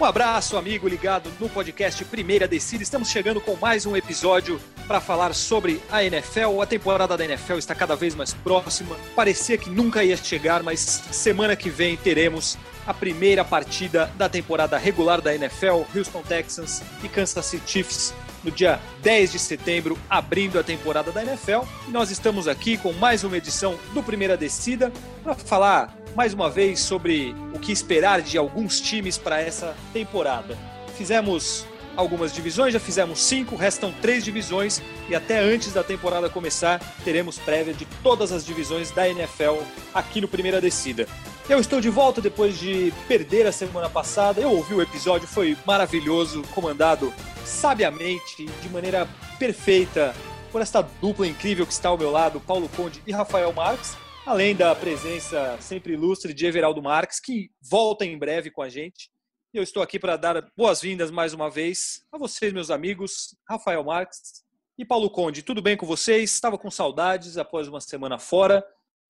Um abraço, amigo ligado no podcast Primeira Descida. Estamos chegando com mais um episódio para falar sobre a NFL. A temporada da NFL está cada vez mais próxima. Parecia que nunca ia chegar, mas semana que vem teremos a primeira partida da temporada regular da NFL, Houston Texans e Kansas City Chiefs, no dia 10 de setembro, abrindo a temporada da NFL. E nós estamos aqui com mais uma edição do Primeira Descida para falar mais uma vez sobre o que esperar de alguns times para essa temporada. Fizemos algumas divisões, já fizemos cinco, restam três divisões e até antes da temporada começar teremos prévia de todas as divisões da NFL aqui no Primeira Descida. Eu estou de volta depois de perder a semana passada. Eu ouvi o episódio, foi maravilhoso, comandado sabiamente, de maneira perfeita, por esta dupla incrível que está ao meu lado, Paulo Conde e Rafael Marques além da presença sempre ilustre de Everaldo Marques, que volta em breve com a gente. Eu estou aqui para dar boas-vindas mais uma vez a vocês, meus amigos, Rafael Marques e Paulo Conde. Tudo bem com vocês? Estava com saudades após uma semana fora.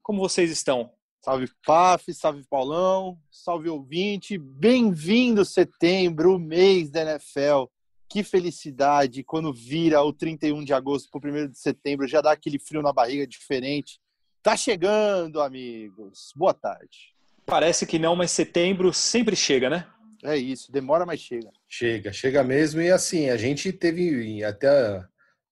Como vocês estão? Salve Paf, salve Paulão, salve ouvinte. Bem-vindo setembro, mês da NFL. Que felicidade quando vira o 31 de agosto para o 1 de setembro, já dá aquele frio na barriga diferente. Tá chegando, amigos. Boa tarde. Parece que não, mas setembro sempre chega, né? É isso, demora, mas chega. Chega, chega mesmo. E assim, a gente teve até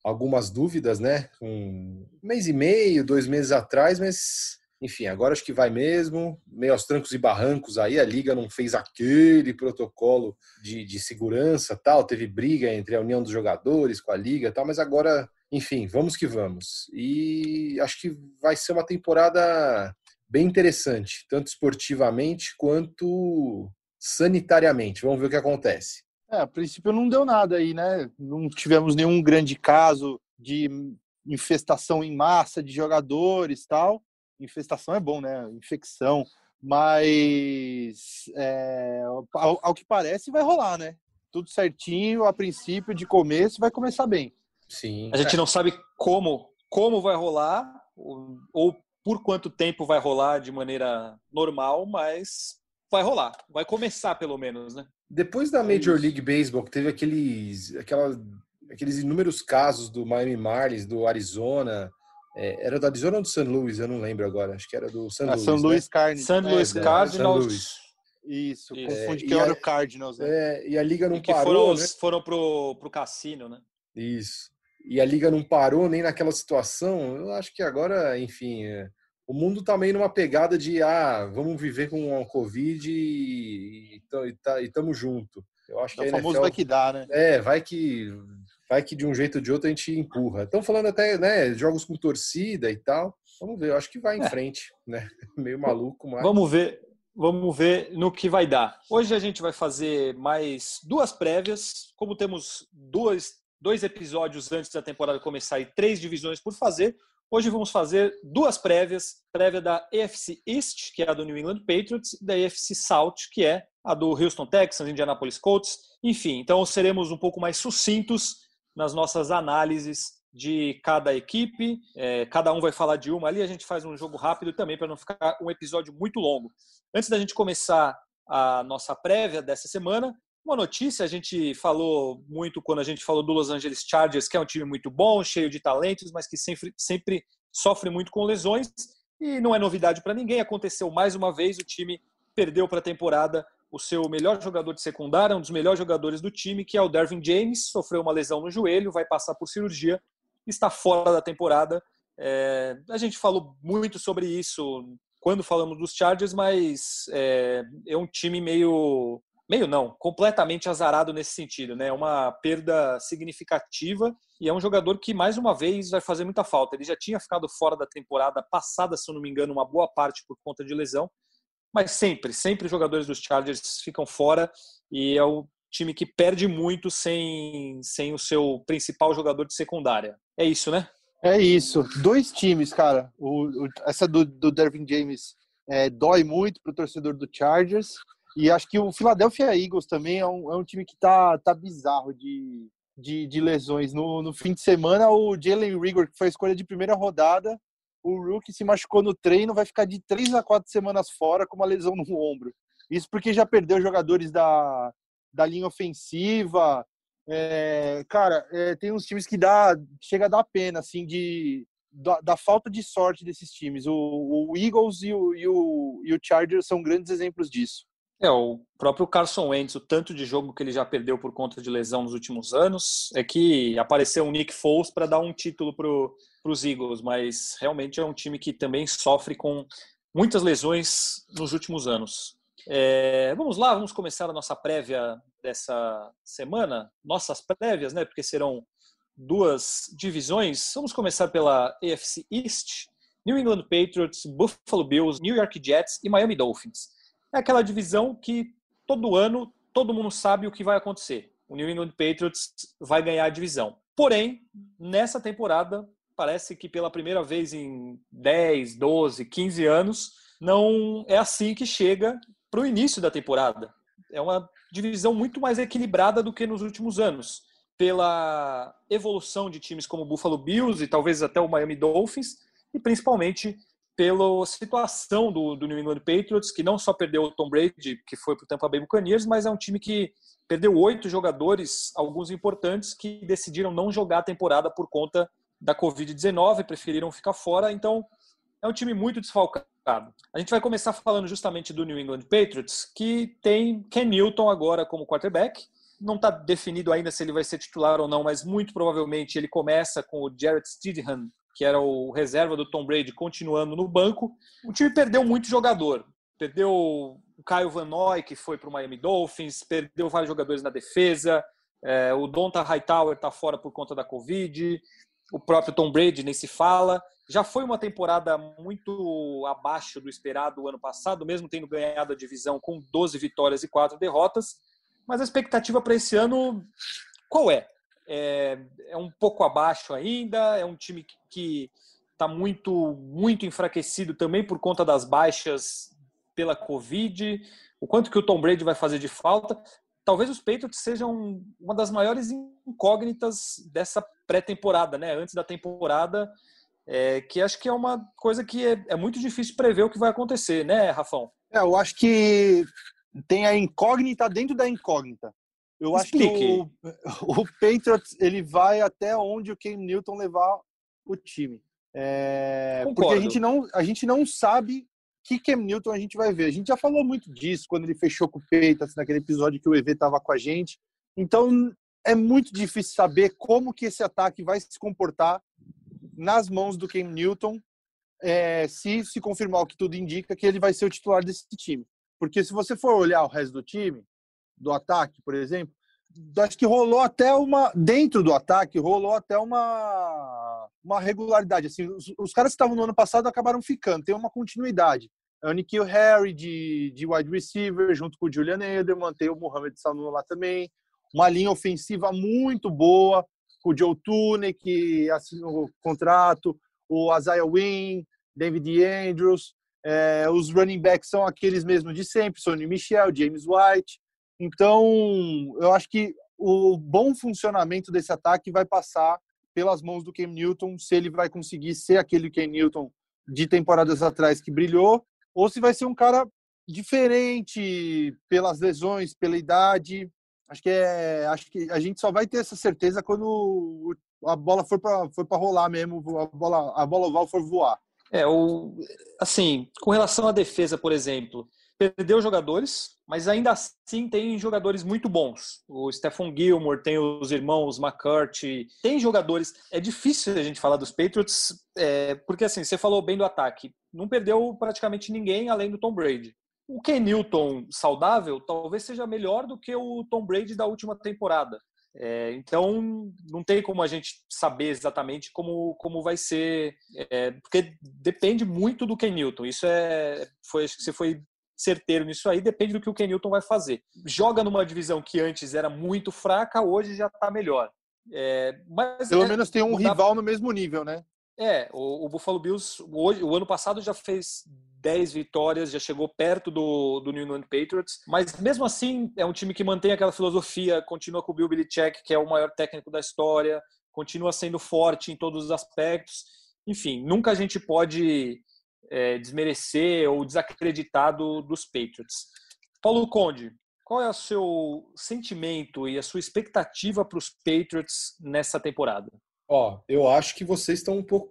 algumas dúvidas, né? Um mês e meio, dois meses atrás, mas enfim, agora acho que vai mesmo, meio aos trancos e barrancos aí, a liga não fez aquele protocolo de, de segurança tal, teve briga entre a união dos jogadores com a liga tal, mas agora enfim, vamos que vamos. E acho que vai ser uma temporada bem interessante, tanto esportivamente quanto sanitariamente. Vamos ver o que acontece. É, a princípio não deu nada aí, né? Não tivemos nenhum grande caso de infestação em massa de jogadores tal. Infestação é bom, né? Infecção. Mas é, ao, ao que parece vai rolar, né? Tudo certinho, a princípio, de começo, vai começar bem. Sim. A gente é. não sabe como, como vai rolar ou, ou por quanto tempo vai rolar de maneira normal, mas vai rolar, vai começar pelo menos, né? Depois da é Major League Baseball, que teve aqueles, aquela, aqueles inúmeros casos do Miami Marlins, do Arizona, é, era do Arizona ou do St. Louis? Eu não lembro agora. Acho que era do St. Ah, Louis. St. Louis né? Cardinals. St. Louis é, Cardinals. Isso, confunde é, que era o Cardinals. Né? É, e a liga não e que parou. Foram, né? foram pro, pro cassino, né? Isso e a liga não parou nem naquela situação, eu acho que agora, enfim, é, o mundo está meio numa pegada de ah, vamos viver com a Covid e estamos junto. Eu acho que é o famoso vai que dá, né? É, vai que vai que de um jeito ou de outro a gente empurra. Estão falando até, né, jogos com torcida e tal. Vamos ver, eu acho que vai em é. frente, né? Meio maluco, mas Vamos ver. Vamos ver no que vai dar. Hoje a gente vai fazer mais duas prévias. Como temos duas dois episódios antes da temporada começar e três divisões por fazer. Hoje vamos fazer duas prévias, prévia da AFC East, que é a do New England Patriots, e da AFC South, que é a do Houston Texans, Indianapolis Colts, enfim. Então seremos um pouco mais sucintos nas nossas análises de cada equipe. É, cada um vai falar de uma ali, a gente faz um jogo rápido também para não ficar um episódio muito longo. Antes da gente começar a nossa prévia dessa semana, uma notícia, a gente falou muito quando a gente falou do Los Angeles Chargers, que é um time muito bom, cheio de talentos, mas que sempre, sempre sofre muito com lesões. E não é novidade para ninguém, aconteceu mais uma vez, o time perdeu para a temporada o seu melhor jogador de secundária, um dos melhores jogadores do time, que é o Dervin James, sofreu uma lesão no joelho, vai passar por cirurgia, está fora da temporada. É, a gente falou muito sobre isso quando falamos dos Chargers, mas é, é um time meio meio não, completamente azarado nesse sentido, né? É uma perda significativa e é um jogador que mais uma vez vai fazer muita falta. Ele já tinha ficado fora da temporada passada, se eu não me engano, uma boa parte por conta de lesão, mas sempre, sempre os jogadores dos Chargers ficam fora e é o time que perde muito sem, sem o seu principal jogador de secundária. É isso, né? É isso. Dois times, cara. O, o essa do, do Dervin James é, dói muito para o torcedor do Chargers e acho que o Philadelphia Eagles também é um, é um time que tá, tá bizarro de, de, de lesões. No, no fim de semana, o Jalen Rigor, que foi a escolha de primeira rodada, o Rookie se machucou no treino, vai ficar de três a quatro semanas fora com uma lesão no ombro. Isso porque já perdeu jogadores da, da linha ofensiva. É, cara, é, tem uns times que dá, chega a dar pena, assim, de, da, da falta de sorte desses times. O, o Eagles e o, e, o, e o Chargers são grandes exemplos disso. É, o próprio Carson Wentz, o tanto de jogo que ele já perdeu por conta de lesão nos últimos anos, é que apareceu um Nick Foles para dar um título para os Eagles, mas realmente é um time que também sofre com muitas lesões nos últimos anos. É, vamos lá, vamos começar a nossa prévia dessa semana, nossas prévias, né? Porque serão duas divisões. Vamos começar pela AFC East, New England Patriots, Buffalo Bills, New York Jets e Miami Dolphins é aquela divisão que todo ano todo mundo sabe o que vai acontecer. O New England Patriots vai ganhar a divisão. Porém, nessa temporada, parece que pela primeira vez em 10, 12, 15 anos, não é assim que chega para o início da temporada. É uma divisão muito mais equilibrada do que nos últimos anos. Pela evolução de times como o Buffalo Bills e talvez até o Miami Dolphins, e principalmente pela situação do, do, New England Patriots, que não só perdeu o Tom Brady, que foi para o Tampa Bay Buccaneers, mas é um time que perdeu oito jogadores, alguns importantes, que decidiram não jogar a temporada por conta da Covid-19, preferiram ficar fora. Então, é um time muito desfalcado. A gente vai começar falando justamente do New England Patriots, que tem Ken Newton agora como quarterback. Não está definido ainda se ele vai ser titular ou não, mas muito provavelmente ele começa com o Jarrett Stidham que era o reserva do Tom Brady, continuando no banco. O time perdeu muito jogador. Perdeu o Caio Van Noy, que foi para o Miami Dolphins, perdeu vários jogadores na defesa. É, o Donta Hightower está fora por conta da Covid. O próprio Tom Brady nem se fala. Já foi uma temporada muito abaixo do esperado o ano passado, mesmo tendo ganhado a divisão com 12 vitórias e 4 derrotas. Mas a expectativa para esse ano, qual é? É, é um pouco abaixo ainda, é um time que está muito, muito enfraquecido também por conta das baixas pela Covid, o quanto que o Tom Brady vai fazer de falta. Talvez os Patriots sejam uma das maiores incógnitas dessa pré-temporada, né? Antes da temporada, é, que acho que é uma coisa que é, é, muito difícil prever o que vai acontecer, né, Rafão? É, eu acho que tem a incógnita dentro da incógnita. Eu Explique. acho que o, o Patriots ele vai até onde o Cam Newton levar o time. É, porque a gente, não, a gente não sabe que Cam Newton a gente vai ver. A gente já falou muito disso quando ele fechou com o Patriots, naquele episódio que o EV estava com a gente. Então é muito difícil saber como que esse ataque vai se comportar nas mãos do Cam Newton é, se se confirmar o que tudo indica que ele vai ser o titular desse time. Porque se você for olhar o resto do time, do ataque, por exemplo, acho que rolou até uma dentro do ataque rolou até uma uma regularidade assim os, os caras que estavam no ano passado acabaram ficando tem uma continuidade. É o Nikhil Harry de, de wide receiver junto com o Julian Edelman tem o Mohamed Sanu lá também. Uma linha ofensiva muito boa com o Joe Tooney que assinou o contrato o Isaiah Wynn David Andrews é, os running backs são aqueles mesmos de sempre Sonny Michel James White então, eu acho que o bom funcionamento desse ataque vai passar pelas mãos do Cam Newton, se ele vai conseguir ser aquele Cam Newton de temporadas atrás que brilhou, ou se vai ser um cara diferente pelas lesões, pela idade. Acho que é, acho que a gente só vai ter essa certeza quando a bola for para para rolar mesmo, a bola a bola oval for voar. É, o assim, com relação à defesa, por exemplo, perdeu jogadores, mas ainda assim tem jogadores muito bons. O Stephen Gilmore, tem os irmãos McCurdy, tem jogadores. É difícil a gente falar dos Patriots, é, porque assim, você falou bem do ataque. Não perdeu praticamente ninguém além do Tom Brady. O Ken Newton saudável talvez seja melhor do que o Tom Brady da última temporada. É, então, não tem como a gente saber exatamente como, como vai ser, é, porque depende muito do Ken Newton. Isso é, foi, você foi certeiro nisso aí, depende do que o Kenilton vai fazer. Joga numa divisão que antes era muito fraca, hoje já está melhor. É, mas Pelo é, menos tem um rival no mesmo nível, né? É, o, o, Buffalo Bills, hoje, o ano passado já fez 10 vitórias, já chegou perto do, do New England Patriots, mas mesmo assim é um time que mantém aquela filosofia, continua com o Bill Belichick, que é o maior técnico da história, continua sendo forte em todos os aspectos. Enfim, nunca a gente pode é, desmerecer ou desacreditar do, dos Patriots. Paulo Conde, qual é o seu sentimento e a sua expectativa para os Patriots nessa temporada? Ó, eu acho que vocês estão um pouco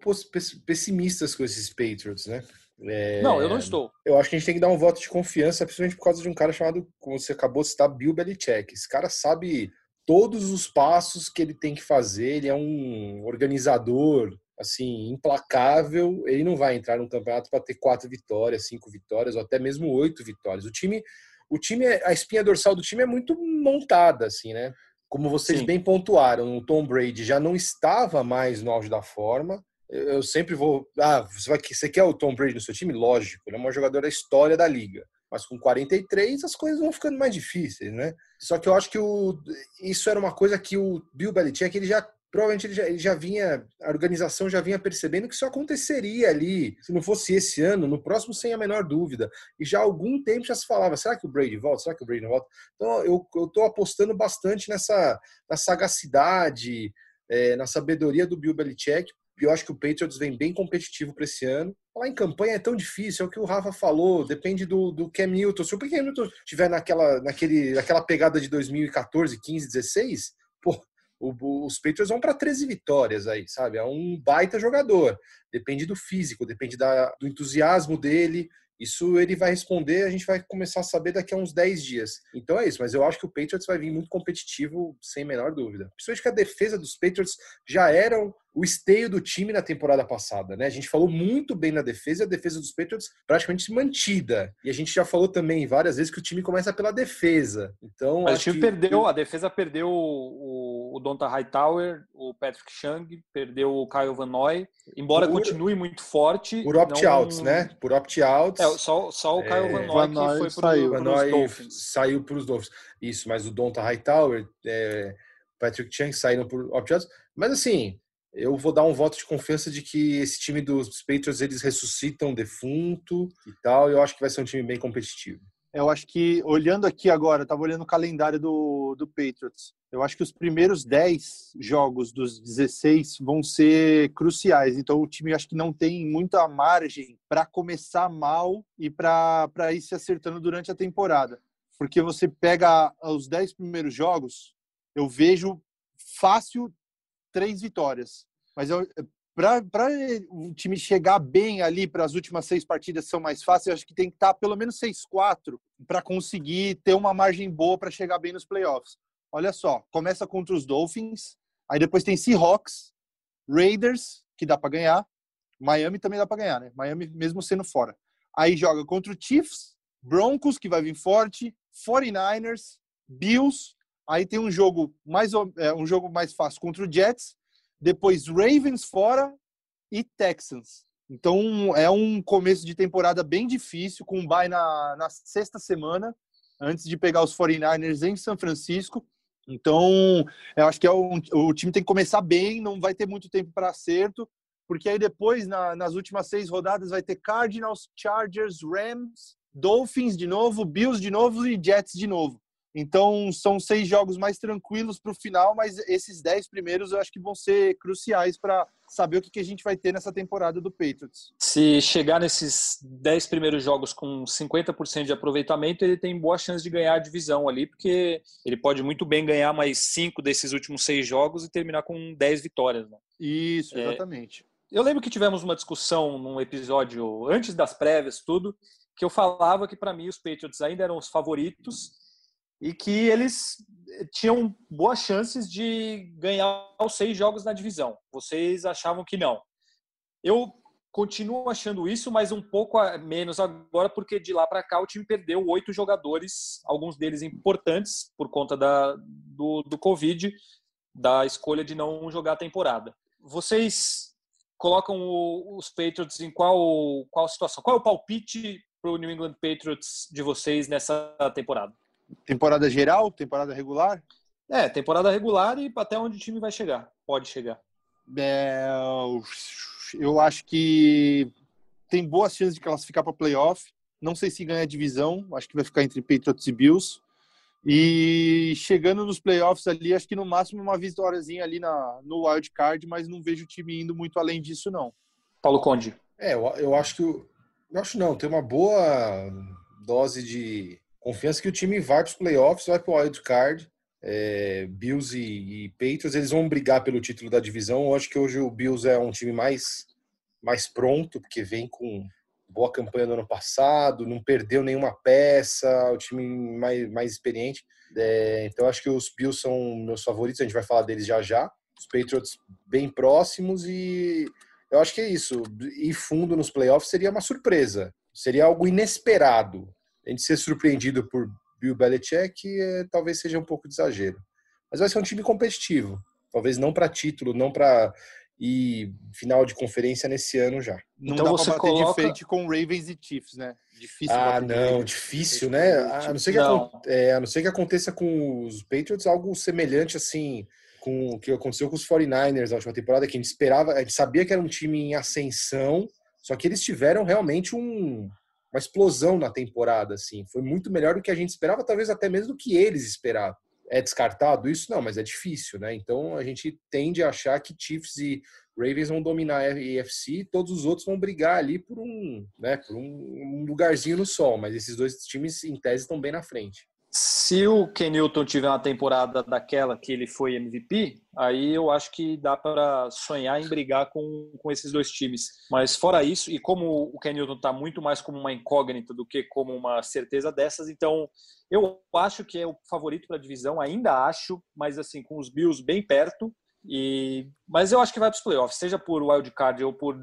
pessimistas com esses Patriots, né? É... Não, eu não estou. Eu acho que a gente tem que dar um voto de confiança, principalmente por causa de um cara chamado, como você acabou de citar, Bill Belichick. Esse cara sabe todos os passos que ele tem que fazer, ele é um organizador, assim, implacável. Ele não vai entrar num campeonato para ter quatro vitórias, cinco vitórias, ou até mesmo oito vitórias. O time, o time, a espinha dorsal do time é muito montada, assim, né? Como vocês Sim. bem pontuaram, o Tom Brady já não estava mais no auge da forma eu sempre vou. Ah, você, vai, você quer o Tom Brady no seu time? Lógico, ele é um jogador da história da liga. Mas com 43 as coisas vão ficando mais difíceis, né? Só que eu acho que o, isso era uma coisa que o Bill Belichick ele já provavelmente ele já, ele já vinha, a organização já vinha percebendo que isso aconteceria ali. Se não fosse esse ano, no próximo, sem a menor dúvida. E já há algum tempo já se falava: será que o Brady volta? Será que o Brady volta? Então eu, tô apostando bastante nessa na sagacidade, é, na sabedoria do Bill Belichick eu acho que o Patriots vem bem competitivo para esse ano. Falar em campanha é tão difícil, é o que o Rafa falou, depende do, do Cam Newton. Se o Cam Newton estiver naquela, naquele, naquela pegada de 2014, 15, 16, pô, o, os Patriots vão para 13 vitórias aí, sabe? É um baita jogador. Depende do físico, depende da, do entusiasmo dele. Isso ele vai responder, a gente vai começar a saber daqui a uns 10 dias. Então é isso, mas eu acho que o Patriots vai vir muito competitivo, sem menor dúvida. Principalmente que a defesa dos Patriots já era o esteio do time na temporada passada, né? A gente falou muito bem na defesa, a defesa dos Patriots praticamente mantida. E a gente já falou também várias vezes que o time começa pela defesa. Então, Mas o time que... perdeu, a defesa perdeu o, o Donta Hightower, o Patrick Chung, perdeu o Kyle Van Noy, embora por, continue muito forte. Por opt-outs, não... né? Por opt-outs. É, só, só o Kyle é... Van Noy que foi saiu. Pro, Van Dolphins. Saiu para os Dolphins. Isso, mas o Donta Hightower, é, Patrick Chung saíram por opt-outs. Mas assim, eu vou dar um voto de confiança de que esse time dos Patriots eles ressuscitam defunto e tal. Eu acho que vai ser um time bem competitivo. Eu acho que, olhando aqui agora, estava olhando o calendário do, do Patriots. Eu acho que os primeiros 10 jogos dos 16 vão ser cruciais. Então, o time acho que não tem muita margem para começar mal e para ir se acertando durante a temporada. Porque você pega os 10 primeiros jogos, eu vejo fácil três vitórias. Mas para o time chegar bem ali para as últimas seis partidas são mais fáceis, eu acho que tem que estar tá pelo menos 6-4 para conseguir ter uma margem boa para chegar bem nos playoffs. Olha só, começa contra os Dolphins, aí depois tem Seahawks, Raiders, que dá para ganhar, Miami também dá para ganhar, né? Miami mesmo sendo fora. Aí joga contra o Chiefs, Broncos, que vai vir forte, 49ers, Bills, Aí tem um jogo mais é, um jogo mais fácil contra o Jets, depois Ravens fora e Texans. Então é um começo de temporada bem difícil, com um bye na, na sexta semana, antes de pegar os 49ers em São Francisco. Então, eu acho que é um, o time tem que começar bem, não vai ter muito tempo para acerto, porque aí depois, na, nas últimas seis rodadas, vai ter Cardinals, Chargers, Rams, Dolphins de novo, Bills de novo e Jets de novo. Então, são seis jogos mais tranquilos para o final, mas esses dez primeiros eu acho que vão ser cruciais para saber o que, que a gente vai ter nessa temporada do Patriots. Se chegar nesses dez primeiros jogos com 50% de aproveitamento, ele tem boa chance de ganhar a divisão ali, porque ele pode muito bem ganhar mais cinco desses últimos seis jogos e terminar com dez vitórias. Né? Isso, é, exatamente. É, eu lembro que tivemos uma discussão num episódio antes das prévias, tudo, que eu falava que para mim os Patriots ainda eram os favoritos e que eles eh, tinham boas chances de ganhar os seis jogos na divisão. Vocês achavam que não. Eu continuo achando isso, mas um pouco menos agora, porque de lá para cá o time perdeu oito jogadores, alguns deles importantes por conta da, do, do Covid, da escolha de não jogar a temporada. Vocês colocam o, os Patriots em qual, qual situação? Qual é o palpite para o New England Patriots de vocês nessa temporada? Temporada geral? Temporada regular? É, temporada regular e até onde o time vai chegar. Pode chegar. É, eu acho que tem boas chances de classificar para playoff. Não sei se ganha a divisão. Acho que vai ficar entre Patriots e Bills. E chegando nos playoffs ali, acho que no máximo uma vitóriazinha ali na, no wild card, mas não vejo o time indo muito além disso, não. Paulo Conde. É, eu, eu acho que. Eu acho não, tem uma boa dose de Confiança que o time vai para os playoffs, vai para o wild card. É, Bills e, e Patriots, eles vão brigar pelo título da divisão. Eu acho que hoje o Bills é um time mais, mais pronto, porque vem com boa campanha do ano passado, não perdeu nenhuma peça, o time mais, mais experiente. É, então acho que os Bills são meus favoritos, a gente vai falar deles já já. Os Patriots bem próximos e eu acho que é isso. Ir fundo nos playoffs seria uma surpresa, seria algo inesperado. A gente ser surpreendido por Bill Belichick é, talvez seja um pouco de exagero. Mas vai ser um time competitivo. Talvez não para título, não para e final de conferência nesse ano já. Não então dá você pra bater coloca... de frente com Ravens e Chiefs, né? Difícil. Ah, não, difícil, né? A não, ser que não. É, a não ser que aconteça com os Patriots algo semelhante assim com o que aconteceu com os 49ers na última temporada, que a gente esperava, a gente sabia que era um time em ascensão, só que eles tiveram realmente um, uma explosão na temporada, assim. Foi muito melhor do que a gente esperava, talvez até mesmo do que eles esperavam. É descartado isso? Não, mas é difícil, né? Então a gente tende a achar que Chiefs e Ravens vão dominar a EFC, todos os outros vão brigar ali por um, né, por um lugarzinho no sol, mas esses dois times em tese estão bem na frente. Se o Ken Newton tiver uma temporada daquela que ele foi MVP, aí eu acho que dá para sonhar em brigar com, com esses dois times. Mas fora isso, e como o Ken Newton está muito mais como uma incógnita do que como uma certeza dessas, então eu acho que é o favorito para a divisão, ainda acho, mas assim, com os Bills bem perto. E, mas eu acho que vai para os playoffs, seja por wild card ou por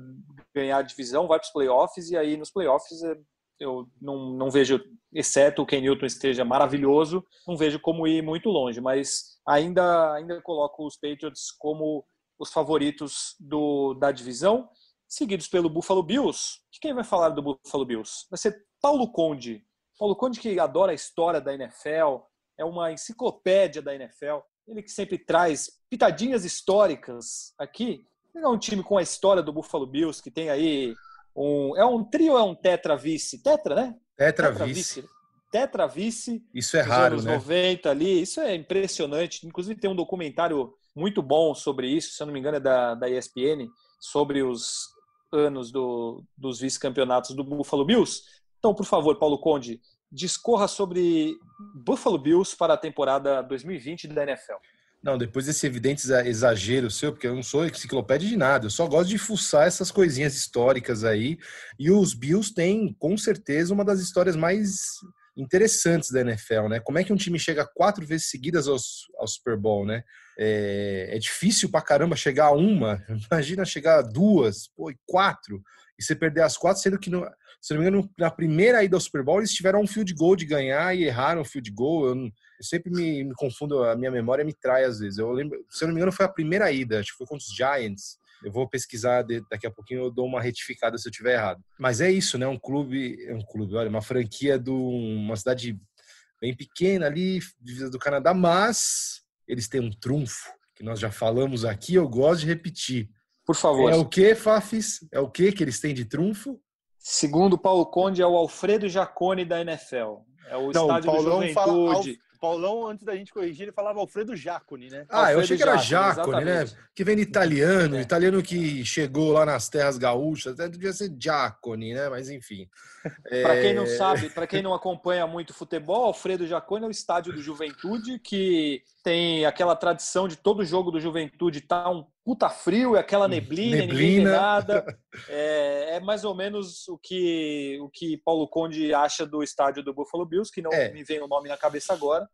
ganhar a divisão, vai para os playoffs e aí nos playoffs é eu não, não vejo, exceto o Ken Newton esteja maravilhoso, não vejo como ir muito longe, mas ainda, ainda coloco os Patriots como os favoritos do, da divisão, seguidos pelo Buffalo Bills. Quem vai falar do Buffalo Bills? Vai ser Paulo Conde. Paulo Conde que adora a história da NFL, é uma enciclopédia da NFL, ele que sempre traz pitadinhas históricas aqui. É um time com a história do Buffalo Bills, que tem aí um, é um trio é um tetra vice? Tetra, né? Tetra, tetra vice. vice. Tetra vice. Isso é raro, anos né? 90 ali. Isso é impressionante. Inclusive tem um documentário muito bom sobre isso, se eu não me engano é da, da ESPN, sobre os anos do, dos vice-campeonatos do Buffalo Bills. Então, por favor, Paulo Conde, discorra sobre Buffalo Bills para a temporada 2020 da NFL. Não, depois desse evidente exagero seu, porque eu não sou enciclopédia de nada, eu só gosto de fuçar essas coisinhas históricas aí. E os Bills têm, com certeza, uma das histórias mais interessantes da NFL, né? Como é que um time chega quatro vezes seguidas ao Super Bowl, né? É, é difícil pra caramba chegar a uma, imagina chegar a duas, pô, quatro, e você perder as quatro, sendo que no, se não me engano, na primeira ida ao Super Bowl, eles tiveram um field goal de ganhar e erraram o field goal. Eu sempre me, me, confundo, a minha memória me trai às vezes. Eu lembro, se eu não me engano, foi a primeira ida, acho que foi contra os Giants. Eu vou pesquisar daqui a pouquinho, eu dou uma retificada se eu tiver errado. Mas é isso, né? Um clube, é um clube, olha, uma franquia de uma cidade bem pequena ali, divisa do Canadá, mas eles têm um trunfo que nós já falamos aqui, eu gosto de repetir. Por favor. É o que, Fafis? É o que que eles têm de trunfo? Segundo Paulo Conde, é o Alfredo Jacone da NFL. É o Não, estádio o Paulão do Juventude. Fala, Paulão, antes da gente corrigir, ele falava Alfredo Jacone, né? Ah, Alfredo eu achei que era Jacone, né? Que vem de italiano, é. italiano que chegou lá nas terras gaúchas, até devia ser Jacone, né? Mas enfim. É... Para quem não sabe, para quem não acompanha muito futebol, Alfredo Jacone é o estádio do Juventude, que tem aquela tradição de todo jogo do Juventude tá um puta frio, e aquela neblina, neblina. ninguém vê nada. É, é, mais ou menos o que, o que Paulo Conde acha do estádio do Buffalo Bills, que não é. me vem o nome na cabeça agora,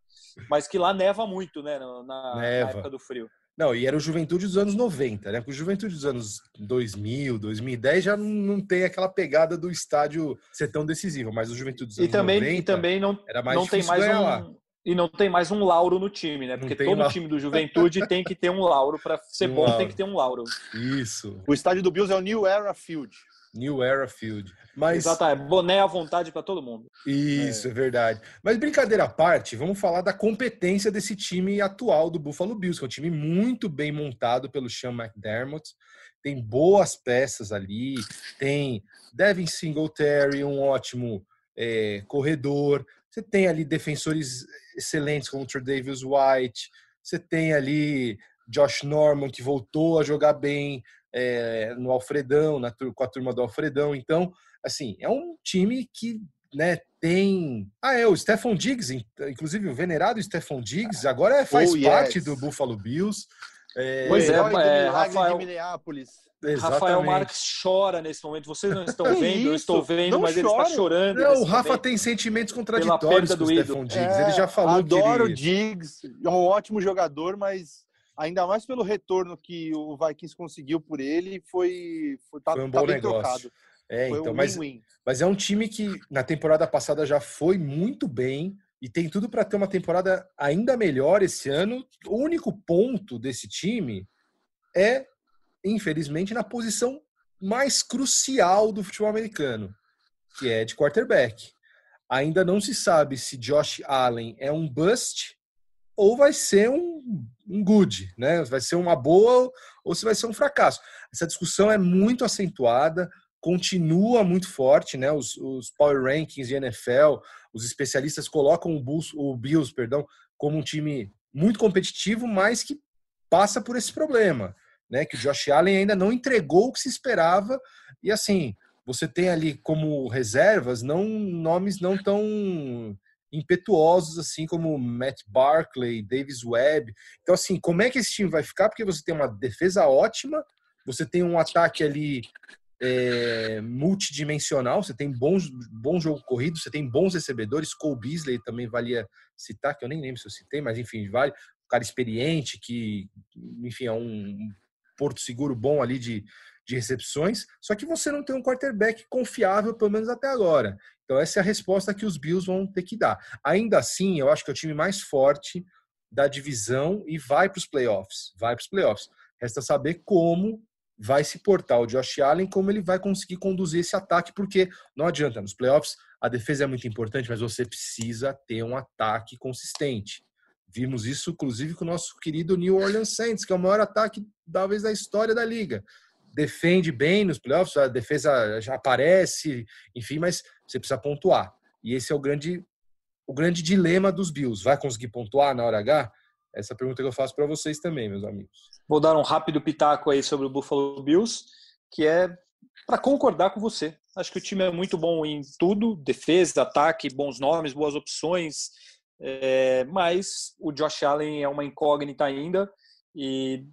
mas que lá neva muito, né, na, na época do frio. Não, e era o Juventude dos anos 90, né? Porque o Juventude dos anos 2000, 2010 já não tem aquela pegada do estádio ser tão decisivo, mas o Juventude dos anos e também, 90 e também não, era mais não tem mais um, lá e não tem mais um lauro no time, né? Porque todo time do Juventude tem que ter um lauro para ser um bom, lauro. tem que ter um lauro. Isso. O estádio do Bills é o New Era Field. New Era Field. Mas... Exato, é boné à vontade para todo mundo. Isso, é. é. verdade. Mas brincadeira à parte, vamos falar da competência desse time atual do Buffalo Bills, que é um time muito bem montado pelo Sean McDermott. Tem boas peças ali, tem Devin Singletary, um ótimo é, corredor. Você tem ali defensores excelentes como o Davis White, você tem ali Josh Norman que voltou a jogar bem é, no Alfredão, na, com a turma do Alfredão. Então, assim, é um time que né, tem. Ah, é, o Stephon Diggs, inclusive o venerado Stephon Diggs, agora faz oh, parte yes. do Buffalo Bills. É... Pois é, é Rafael. Rafael Marques chora nesse momento. Vocês não estão vendo, isso? eu estou vendo, não mas chora. ele está chorando. Não, o Rafa tem sentimentos contraditórios com o Stephon Diggs. É, ele já falou adoro que. Adoro o Diggs, é um ótimo jogador, mas ainda mais pelo retorno que o Vikings conseguiu por ele, foi, foi, tá, foi um tá bom negócio. Trocado. É, foi então, um mas, mas é um time que na temporada passada já foi muito bem e tem tudo para ter uma temporada ainda melhor esse ano. O único ponto desse time é, infelizmente, na posição mais crucial do futebol americano, que é de quarterback. Ainda não se sabe se Josh Allen é um bust ou vai ser um, um good, né? Vai ser uma boa ou se vai ser um fracasso. Essa discussão é muito acentuada continua muito forte, né? Os, os power rankings de NFL, os especialistas colocam o, Bulls, o Bills, perdão, como um time muito competitivo, mas que passa por esse problema, né? Que o Josh Allen ainda não entregou o que se esperava e assim você tem ali como reservas não nomes não tão impetuosos assim como Matt Barkley, Davis Webb. Então assim, como é que esse time vai ficar? Porque você tem uma defesa ótima, você tem um ataque ali é, multidimensional, você tem bons, bom jogo corrido, você tem bons recebedores, Cole Beasley também valia citar, que eu nem lembro se eu citei, mas enfim, vale, um cara experiente, que, enfim, é um porto seguro bom ali de, de recepções, só que você não tem um quarterback confiável, pelo menos até agora. Então essa é a resposta que os Bills vão ter que dar. Ainda assim, eu acho que é o time mais forte da divisão e vai para os playoffs, vai para os playoffs. Resta saber como vai se portar o Josh Allen, como ele vai conseguir conduzir esse ataque, porque não adianta, nos playoffs a defesa é muito importante, mas você precisa ter um ataque consistente. Vimos isso, inclusive, com o nosso querido New Orleans Saints, que é o maior ataque, talvez, da história da liga. Defende bem nos playoffs, a defesa já aparece, enfim, mas você precisa pontuar. E esse é o grande, o grande dilema dos Bills. Vai conseguir pontuar na hora H? Essa pergunta que eu faço para vocês também, meus amigos. Vou dar um rápido pitaco aí sobre o Buffalo Bills, que é para concordar com você. Acho que o time é muito bom em tudo, defesa, ataque, bons nomes, boas opções, é, mas o Josh Allen é uma incógnita ainda e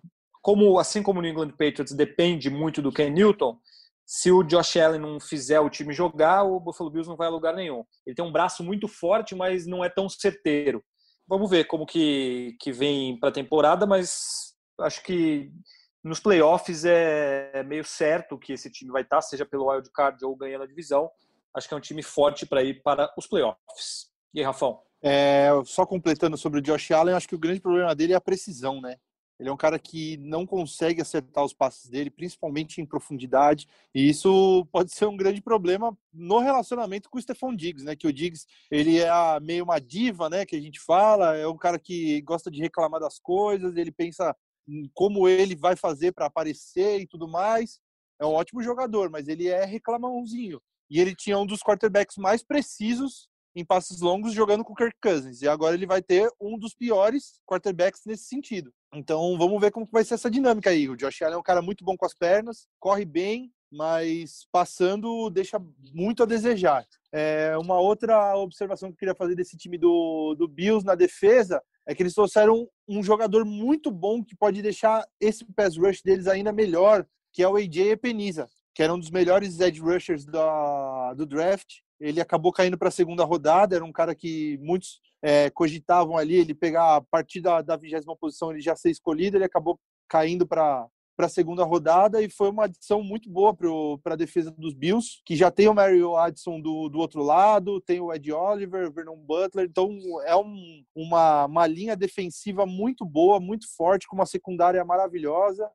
como assim como o New England Patriots depende muito do Ken Newton, se o Josh Allen não fizer o time jogar, o Buffalo Bills não vai a lugar nenhum. Ele tem um braço muito forte, mas não é tão certeiro vamos ver como que, que vem para a temporada, mas acho que nos playoffs é meio certo que esse time vai estar, seja pelo wild card ou ganhando a divisão. Acho que é um time forte para ir para os playoffs. E aí, Rafão? É, só completando sobre o Josh Allen, acho que o grande problema dele é a precisão, né? Ele é um cara que não consegue acertar os passes dele, principalmente em profundidade, e isso pode ser um grande problema no relacionamento com o Stephon Diggs, né? Que o Diggs, ele é meio uma diva, né, que a gente fala, é um cara que gosta de reclamar das coisas, ele pensa em como ele vai fazer para aparecer e tudo mais. É um ótimo jogador, mas ele é reclamãozinho. E ele tinha um dos quarterbacks mais precisos em passes longos jogando com o Kirk Cousins. E agora ele vai ter um dos piores quarterbacks nesse sentido. Então vamos ver como vai ser essa dinâmica aí. O Josh Allen é um cara muito bom com as pernas, corre bem, mas passando deixa muito a desejar. É, uma outra observação que eu queria fazer desse time do, do Bills na defesa é que eles trouxeram um jogador muito bom que pode deixar esse pass rush deles ainda melhor, que é o AJ Epeniza, que era um dos melhores edge rushers da, do draft. Ele acabou caindo para a segunda rodada, era um cara que muitos é, cogitavam ali ele pegar a partir da, vigésima posição, ele já ser escolhido, ele acabou caindo para para a segunda rodada e foi uma adição muito boa para a defesa dos Bills, que já tem o Mario Addison do, do outro lado, tem o Ed Oliver, Vernon Butler, então é um, uma, uma linha defensiva muito boa, muito forte, com uma secundária maravilhosa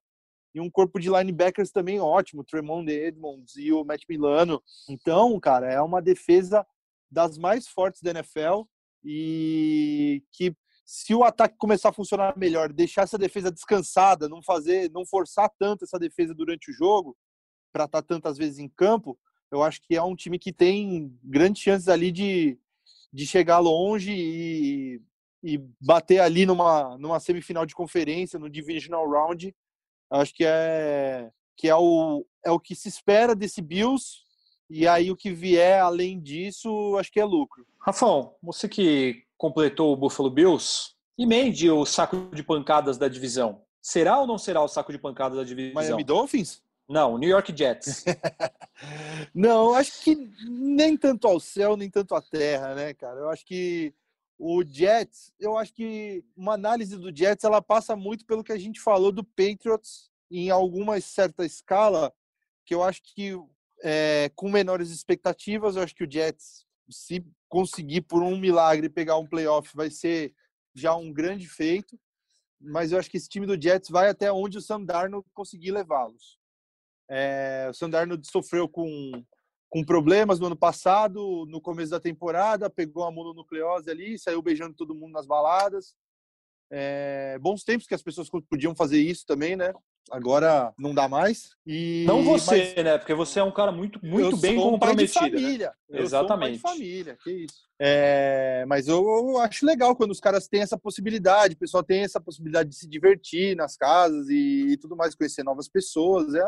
e um corpo de linebackers também ótimo, Tremont Edmonds e o Matt Milano. Então, cara, é uma defesa das mais fortes da NFL e que se o ataque começar a funcionar melhor, deixar essa defesa descansada, não fazer, não forçar tanto essa defesa durante o jogo para estar tá tantas vezes em campo, eu acho que é um time que tem grandes chances ali de, de chegar longe e, e bater ali numa, numa semifinal de conferência, no divisional round. Acho que é que é o, é o que se espera desse Bills E aí o que vier além disso, acho que é lucro. Rafão, você que completou o Buffalo Bills, emende o saco de pancadas da divisão. Será ou não será o saco de pancadas da divisão? Miami Dolphins? Não, New York Jets. não, acho que nem tanto ao céu, nem tanto à terra, né, cara? Eu acho que o Jets, eu acho que uma análise do Jets ela passa muito pelo que a gente falou do Patriots em alguma certa escala, que eu acho que é, com menores expectativas, eu acho que o Jets, se conseguir por um milagre pegar um playoff, vai ser já um grande feito. Mas eu acho que esse time do Jets vai até onde o Sam Darnold conseguir levá-los. É, o Sam Darnold sofreu com, com problemas no ano passado, no começo da temporada, pegou a mononucleose ali, saiu beijando todo mundo nas baladas. É, bons tempos que as pessoas podiam fazer isso também, né? Agora não dá mais. E, não você, mas... né? Porque você é um cara muito, muito bem sou um comprometido. Pai de né? família. Né? Exatamente. Um pai de família, que isso. É, mas eu, eu, acho legal quando os caras têm essa possibilidade, o pessoal tem essa possibilidade de se divertir nas casas e, e tudo mais, conhecer novas pessoas. É,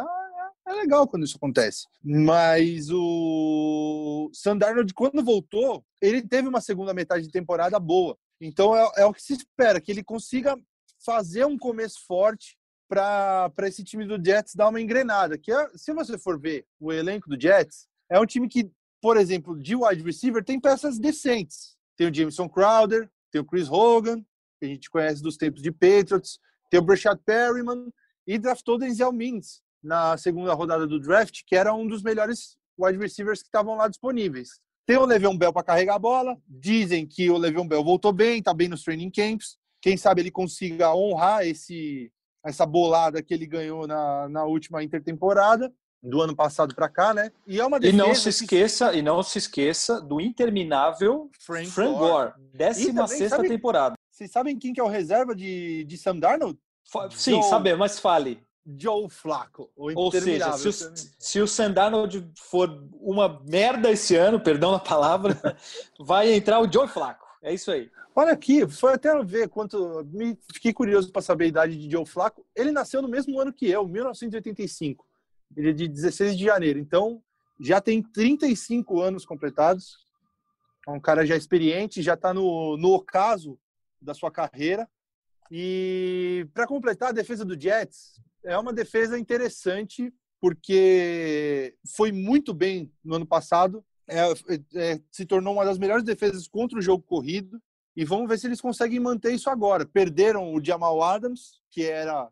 é, legal quando isso acontece. Mas o Sandarnold, quando voltou, ele teve uma segunda metade de temporada boa. Então é, é o que se espera, que ele consiga fazer um começo forte para esse time do Jets dar uma engrenada. Que é, se você for ver o elenco do Jets, é um time que, por exemplo, de wide receiver tem peças decentes. Tem o Jameson Crowder, tem o Chris Hogan, que a gente conhece dos tempos de Patriots, tem o Brashad Perryman e draftou Denzel Mims na segunda rodada do draft, que era um dos melhores wide receivers que estavam lá disponíveis. Tem o Le'Veon Bell para carregar a bola. Dizem que o Le'Veon Bell voltou bem, está bem nos training camps. Quem sabe ele consiga honrar esse essa bolada que ele ganhou na, na última intertemporada do ano passado para cá, né? E é uma E não se esqueça, que... e não se esqueça do interminável Frank, Frank Gore, 16 temporada. Vocês sabem quem que é o reserva de, de Sam Darnold? Sim, Joe, sabemos, mas fale. Joe Flacco. Ou seja, se o, se o Sam Darnold for uma merda esse ano, perdão a palavra, vai entrar o Joe Flacco. É isso aí. Olha aqui, foi até ver quanto. Me fiquei curioso para saber a idade de Joe Flaco. Ele nasceu no mesmo ano que eu, 1985. Ele é de 16 de janeiro. Então, já tem 35 anos completados. É um cara já experiente, já está no, no ocaso da sua carreira. E para completar a defesa do Jets, é uma defesa interessante, porque foi muito bem no ano passado. É, é, se tornou uma das melhores defesas contra o jogo corrido. E vamos ver se eles conseguem manter isso agora. Perderam o Jamal Adams, que era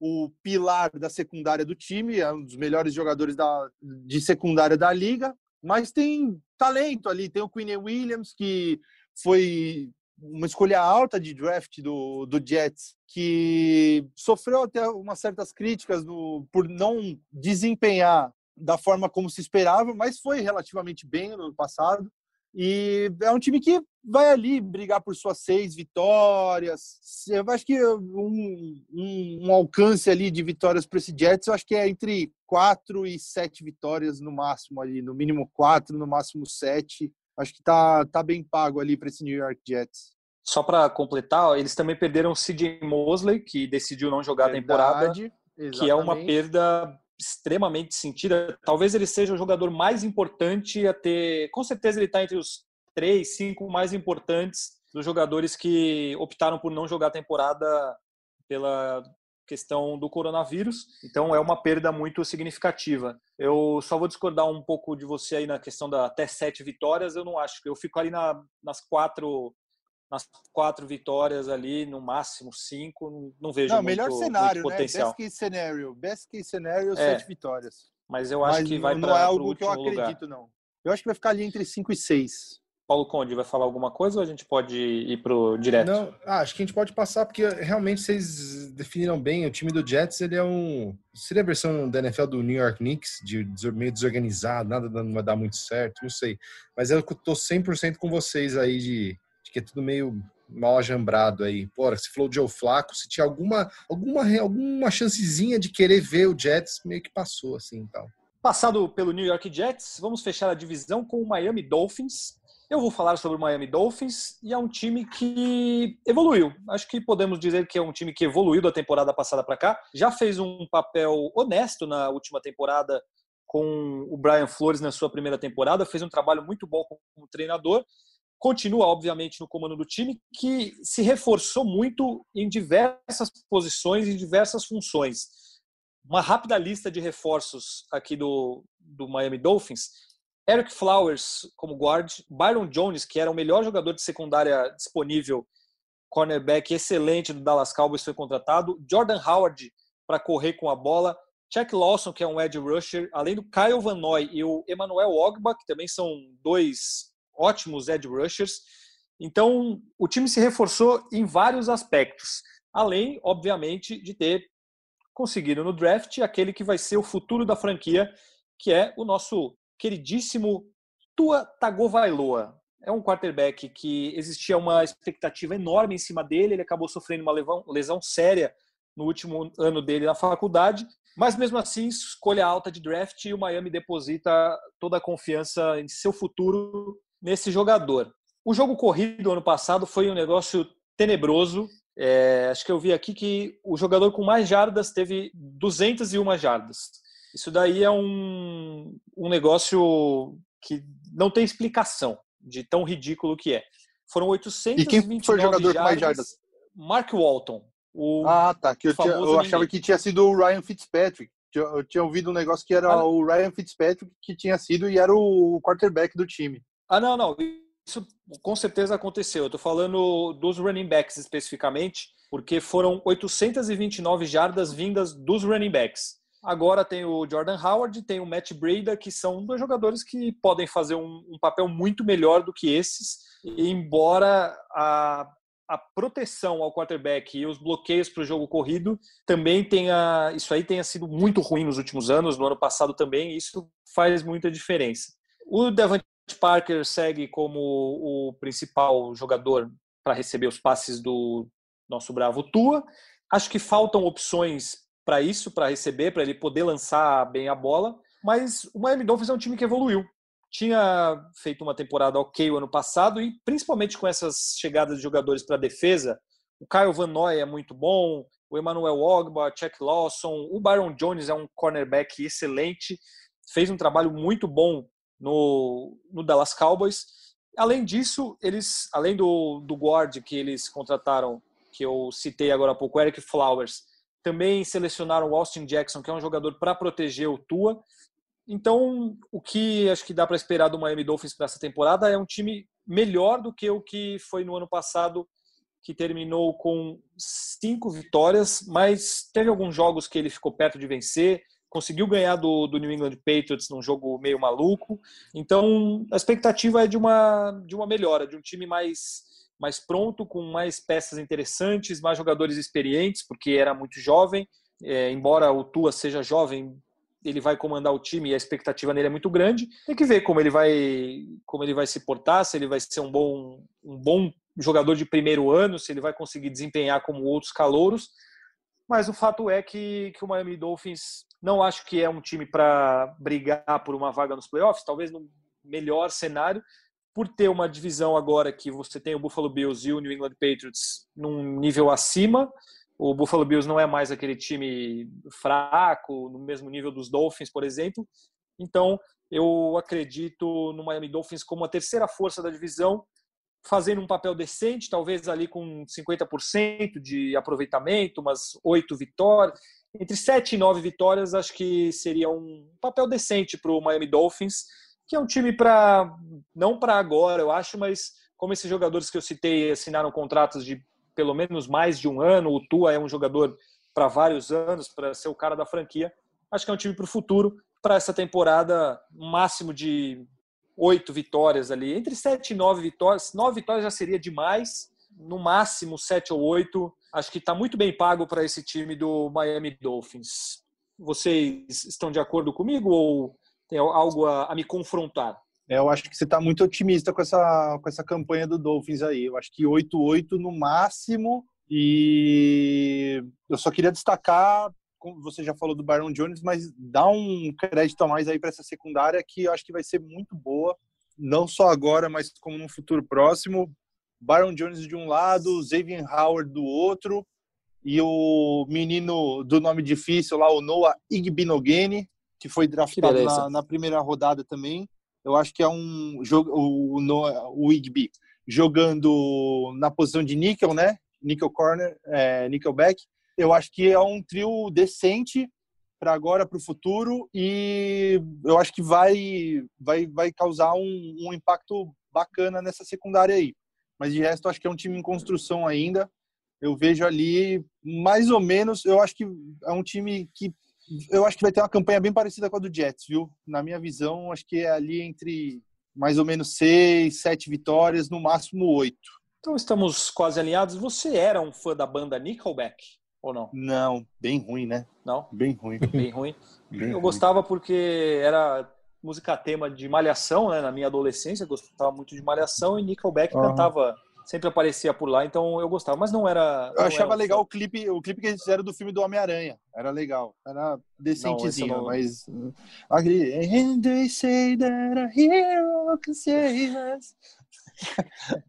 o pilar da secundária do time, é um dos melhores jogadores da, de secundária da liga, mas tem talento ali. Tem o Quinn Williams, que foi uma escolha alta de draft do, do Jets, que sofreu até umas certas críticas do, por não desempenhar da forma como se esperava, mas foi relativamente bem no ano passado. E é um time que vai ali brigar por suas seis vitórias. Eu acho que um, um, um alcance ali de vitórias para esse Jets, eu acho que é entre quatro e sete vitórias no máximo ali, no mínimo quatro, no máximo sete. Acho que tá, tá bem pago ali para esse New York Jets. Só para completar, eles também perderam o CJ Mosley, que decidiu não jogar Verdade, a temporada, exatamente. que é uma perda extremamente sentida. Talvez ele seja o jogador mais importante a ter. Com certeza ele está entre os três, cinco mais importantes dos jogadores que optaram por não jogar a temporada pela questão do coronavírus. Então é uma perda muito significativa. Eu só vou discordar um pouco de você aí na questão da até sete vitórias. Eu não acho. Eu fico ali na, nas quatro nas quatro vitórias ali, no máximo cinco, não vejo não, muito, melhor cenário, muito potencial. Né? Best case scenario, best case scenario, é, sete vitórias. Mas eu acho mas que vai para Não é algo que eu acredito, lugar. não. Eu acho que vai ficar ali entre cinco e seis. Paulo Conde vai falar alguma coisa ou a gente pode ir pro direto? Não, ah, acho que a gente pode passar porque realmente vocês definiram bem. O time do Jets ele é um seria a versão da NFL do New York Knicks, de meio desorganizado, nada não vai dar muito certo, não sei. Mas eu tô 100% com vocês aí de, de que é tudo meio mal ajambrado aí. Pô, se falou de Joe Flaco, se tinha alguma, alguma, alguma chancezinha de querer ver o Jets, meio que passou assim então. Passado pelo New York Jets, vamos fechar a divisão com o Miami Dolphins. Eu vou falar sobre o Miami Dolphins e é um time que evoluiu. Acho que podemos dizer que é um time que evoluiu da temporada passada para cá. Já fez um papel honesto na última temporada com o Brian Flores na sua primeira temporada, fez um trabalho muito bom como treinador. Continua, obviamente, no comando do time, que se reforçou muito em diversas posições, em diversas funções. Uma rápida lista de reforços aqui do, do Miami Dolphins. Eric Flowers como guard, Byron Jones, que era o melhor jogador de secundária disponível, cornerback excelente do Dallas Cowboys, foi contratado. Jordan Howard para correr com a bola. Chuck Lawson, que é um edge rusher, além do Kyle Van Noy e o Emmanuel Ogba, que também são dois ótimos edge rushers. Então, o time se reforçou em vários aspectos, além, obviamente, de ter conseguido no draft aquele que vai ser o futuro da franquia, que é o nosso queridíssimo Tua Tagovailoa. É um quarterback que existia uma expectativa enorme em cima dele, ele acabou sofrendo uma lesão séria no último ano dele na faculdade, mas mesmo assim, escolha alta de draft e o Miami deposita toda a confiança em seu futuro nesse jogador. O jogo corrido ano passado foi um negócio tenebroso. É, acho que eu vi aqui que o jogador com mais jardas teve 201 jardas. Isso daí é um, um negócio que não tem explicação de tão ridículo que é. Foram 829 E quem foi o jogador jardas, com mais jardas? Mark Walton. Ah, tá. Que eu, tinha, eu achava que tinha sido o Ryan Fitzpatrick. Eu tinha ouvido um negócio que era ah, o Ryan Fitzpatrick que tinha sido e era o quarterback do time. Ah, não, não. Isso com certeza aconteceu. Eu tô falando dos running backs especificamente, porque foram 829 jardas vindas dos running backs. Agora tem o Jordan Howard, tem o Matt Breda, que são dois jogadores que podem fazer um, um papel muito melhor do que esses, embora a a proteção ao quarterback e os bloqueios para o jogo corrido também tenha isso aí tenha sido muito ruim nos últimos anos, no ano passado também, isso faz muita diferença. O Devante Parker segue como o principal jogador para receber os passes do nosso bravo Tua. Acho que faltam opções para isso, para receber, para ele poder lançar bem a bola, mas o Miami Dolphins é um time que evoluiu tinha feito uma temporada ok o ano passado e principalmente com essas chegadas de jogadores para a defesa, o Kyle Van Noy é muito bom, o Emmanuel Ogba, Chuck Lawson, o Byron Jones é um cornerback excelente, fez um trabalho muito bom no, no Dallas Cowboys. Além disso, eles, além do, do guard que eles contrataram, que eu citei agora há pouco, Eric Flowers, também selecionaram o Austin Jackson, que é um jogador para proteger o Tua. Então, o que acho que dá para esperar do Miami Dolphins para essa temporada é um time melhor do que o que foi no ano passado, que terminou com cinco vitórias, mas teve alguns jogos que ele ficou perto de vencer, conseguiu ganhar do, do New England Patriots num jogo meio maluco. Então, a expectativa é de uma, de uma melhora, de um time mais, mais pronto, com mais peças interessantes, mais jogadores experientes, porque era muito jovem. É, embora o Tua seja jovem, ele vai comandar o time e a expectativa nele é muito grande. Tem que ver como ele vai, como ele vai se portar, se ele vai ser um bom, um bom jogador de primeiro ano, se ele vai conseguir desempenhar como outros calouros. Mas o fato é que, que o Miami Dolphins não acho que é um time para brigar por uma vaga nos playoffs, talvez no melhor cenário, por ter uma divisão agora que você tem o Buffalo Bills e o New England Patriots num nível acima, o Buffalo Bills não é mais aquele time fraco, no mesmo nível dos Dolphins, por exemplo. Então, eu acredito no Miami Dolphins como a terceira força da divisão, fazendo um papel decente, talvez ali com 50% de aproveitamento, umas oito vitórias. Entre sete e nove vitórias, acho que seria um papel decente para o Miami Dolphins, que é um time para, não para agora, eu acho, mas como esses jogadores que eu citei assinaram contratos de pelo menos mais de um ano. O Tua é um jogador para vários anos, para ser o cara da franquia. Acho que é um time para o futuro. Para essa temporada, um máximo de oito vitórias ali. Entre sete e nove vitórias. Nove vitórias já seria demais. No máximo, sete ou oito. Acho que está muito bem pago para esse time do Miami Dolphins. Vocês estão de acordo comigo ou tem algo a, a me confrontar? É, eu acho que você está muito otimista com essa, com essa campanha do Dolphins aí. Eu acho que 8-8 no máximo. E eu só queria destacar, como você já falou do Byron Jones, mas dá um crédito a mais aí para essa secundária que eu acho que vai ser muito boa, não só agora, mas como no futuro próximo. Byron Jones de um lado, Xavier Howard do outro, e o menino do nome difícil lá, o Noah Igbinogene, que foi draftado na, na, primeira rodada também. Eu acho que é um jogo, o, o, o Igby jogando na posição de níquel, né? Nickel corner, é, nickelback. Eu acho que é um trio decente para agora, para o futuro, e eu acho que vai, vai, vai causar um, um impacto bacana nessa secundária aí. Mas de resto, acho que é um time em construção ainda. Eu vejo ali mais ou menos. Eu acho que é um time que eu acho que vai ter uma campanha bem parecida com a do Jets, viu? Na minha visão, acho que é ali entre mais ou menos seis, sete vitórias, no máximo oito. Então estamos quase alinhados. Você era um fã da banda Nickelback ou não? Não, bem ruim, né? Não? Bem ruim. Bem ruim. Bem eu ruim. gostava porque era música tema de Malhação, né? Na minha adolescência, eu gostava muito de Malhação e Nickelback uhum. cantava sempre aparecia por lá, então eu gostava, mas não era. Não eu achava era legal o clipe, o clipe que eles fizeram do filme do Homem-Aranha. Era legal, era decentezinho, não, mas. And they say that a hero can save us.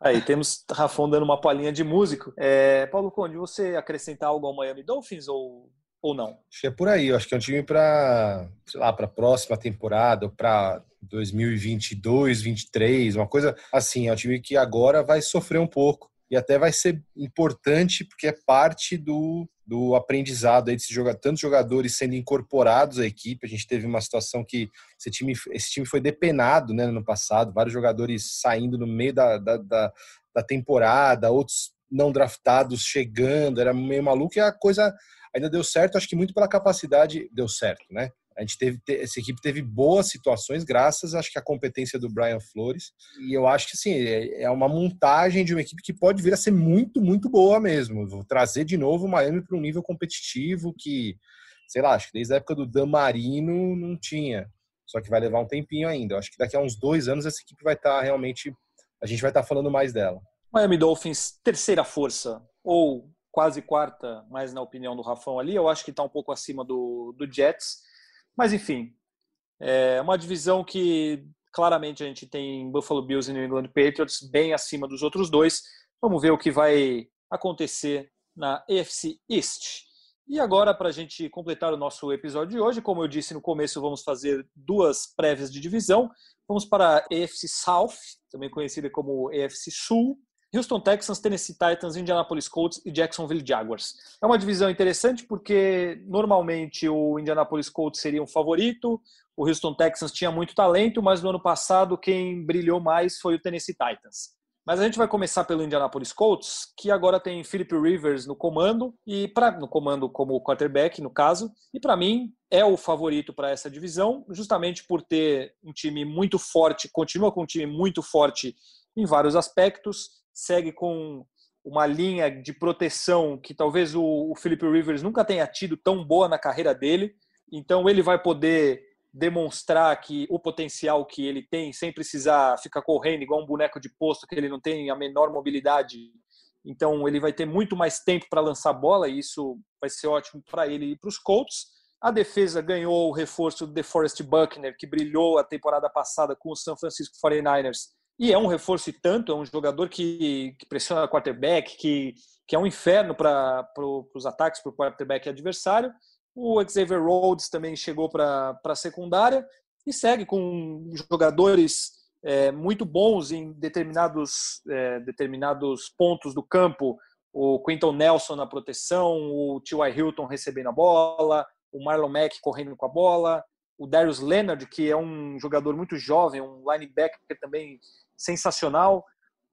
Aí temos Rafon dando uma palhinha de músico. É, Paulo Conde, você acrescentar algo ao Miami Dolphins ou, ou não? Acho que é por aí. Eu acho que é um time para, sei lá, para a próxima temporada, para 2022, 2023, uma coisa assim. É um time que agora vai sofrer um pouco e até vai ser importante porque é parte do, do aprendizado aí de jogar tantos jogadores sendo incorporados à equipe. A gente teve uma situação que esse time, esse time foi depenado né, no passado, vários jogadores saindo no meio da, da, da, da temporada, outros não draftados chegando, era meio maluco e a coisa ainda deu certo, acho que muito pela capacidade, deu certo, né? A gente teve, essa equipe teve boas situações, graças, acho que à competência do Brian Flores. E eu acho que, assim, é, é uma montagem de uma equipe que pode vir a ser muito, muito boa mesmo. Vou trazer de novo o Miami para um nível competitivo que, sei lá, acho que desde a época do Dan Marino não tinha. Só que vai levar um tempinho ainda. Eu acho que daqui a uns dois anos essa equipe vai estar tá realmente. A gente vai estar tá falando mais dela. Miami Dolphins, terceira força, ou quase quarta, mas na opinião do Rafão ali, eu acho que está um pouco acima do, do Jets. Mas, enfim, é uma divisão que claramente a gente tem Buffalo Bills e New England Patriots bem acima dos outros dois. Vamos ver o que vai acontecer na AFC East. E agora, para a gente completar o nosso episódio de hoje, como eu disse no começo, vamos fazer duas prévias de divisão. Vamos para a AFC South, também conhecida como AFC Sul, Houston Texans, Tennessee Titans, Indianapolis Colts e Jacksonville Jaguars. É uma divisão interessante porque normalmente o Indianapolis Colts seria um favorito, o Houston Texans tinha muito talento, mas no ano passado quem brilhou mais foi o Tennessee Titans. Mas a gente vai começar pelo Indianapolis Colts, que agora tem Philip Rivers no comando e no comando como quarterback no caso, e para mim é o favorito para essa divisão, justamente por ter um time muito forte, continua com um time muito forte em vários aspectos segue com uma linha de proteção que talvez o, o Philip Rivers nunca tenha tido tão boa na carreira dele. Então ele vai poder demonstrar que o potencial que ele tem sem precisar ficar correndo igual um boneco de posto que ele não tem a menor mobilidade. Então ele vai ter muito mais tempo para lançar bola e isso vai ser ótimo para ele e para os Colts. A defesa ganhou o reforço do DeForest Buckner, que brilhou a temporada passada com o San Francisco 49ers e é um reforço e tanto, é um jogador que, que pressiona o quarterback, que, que é um inferno para pro, os ataques para o quarterback adversário. O Xavier Rhodes também chegou para a secundária e segue com jogadores é, muito bons em determinados, é, determinados pontos do campo. O Quinton Nelson na proteção, o T.Y. Hilton recebendo a bola, o Marlon Mack correndo com a bola, o Darius Leonard, que é um jogador muito jovem, um linebacker também sensacional.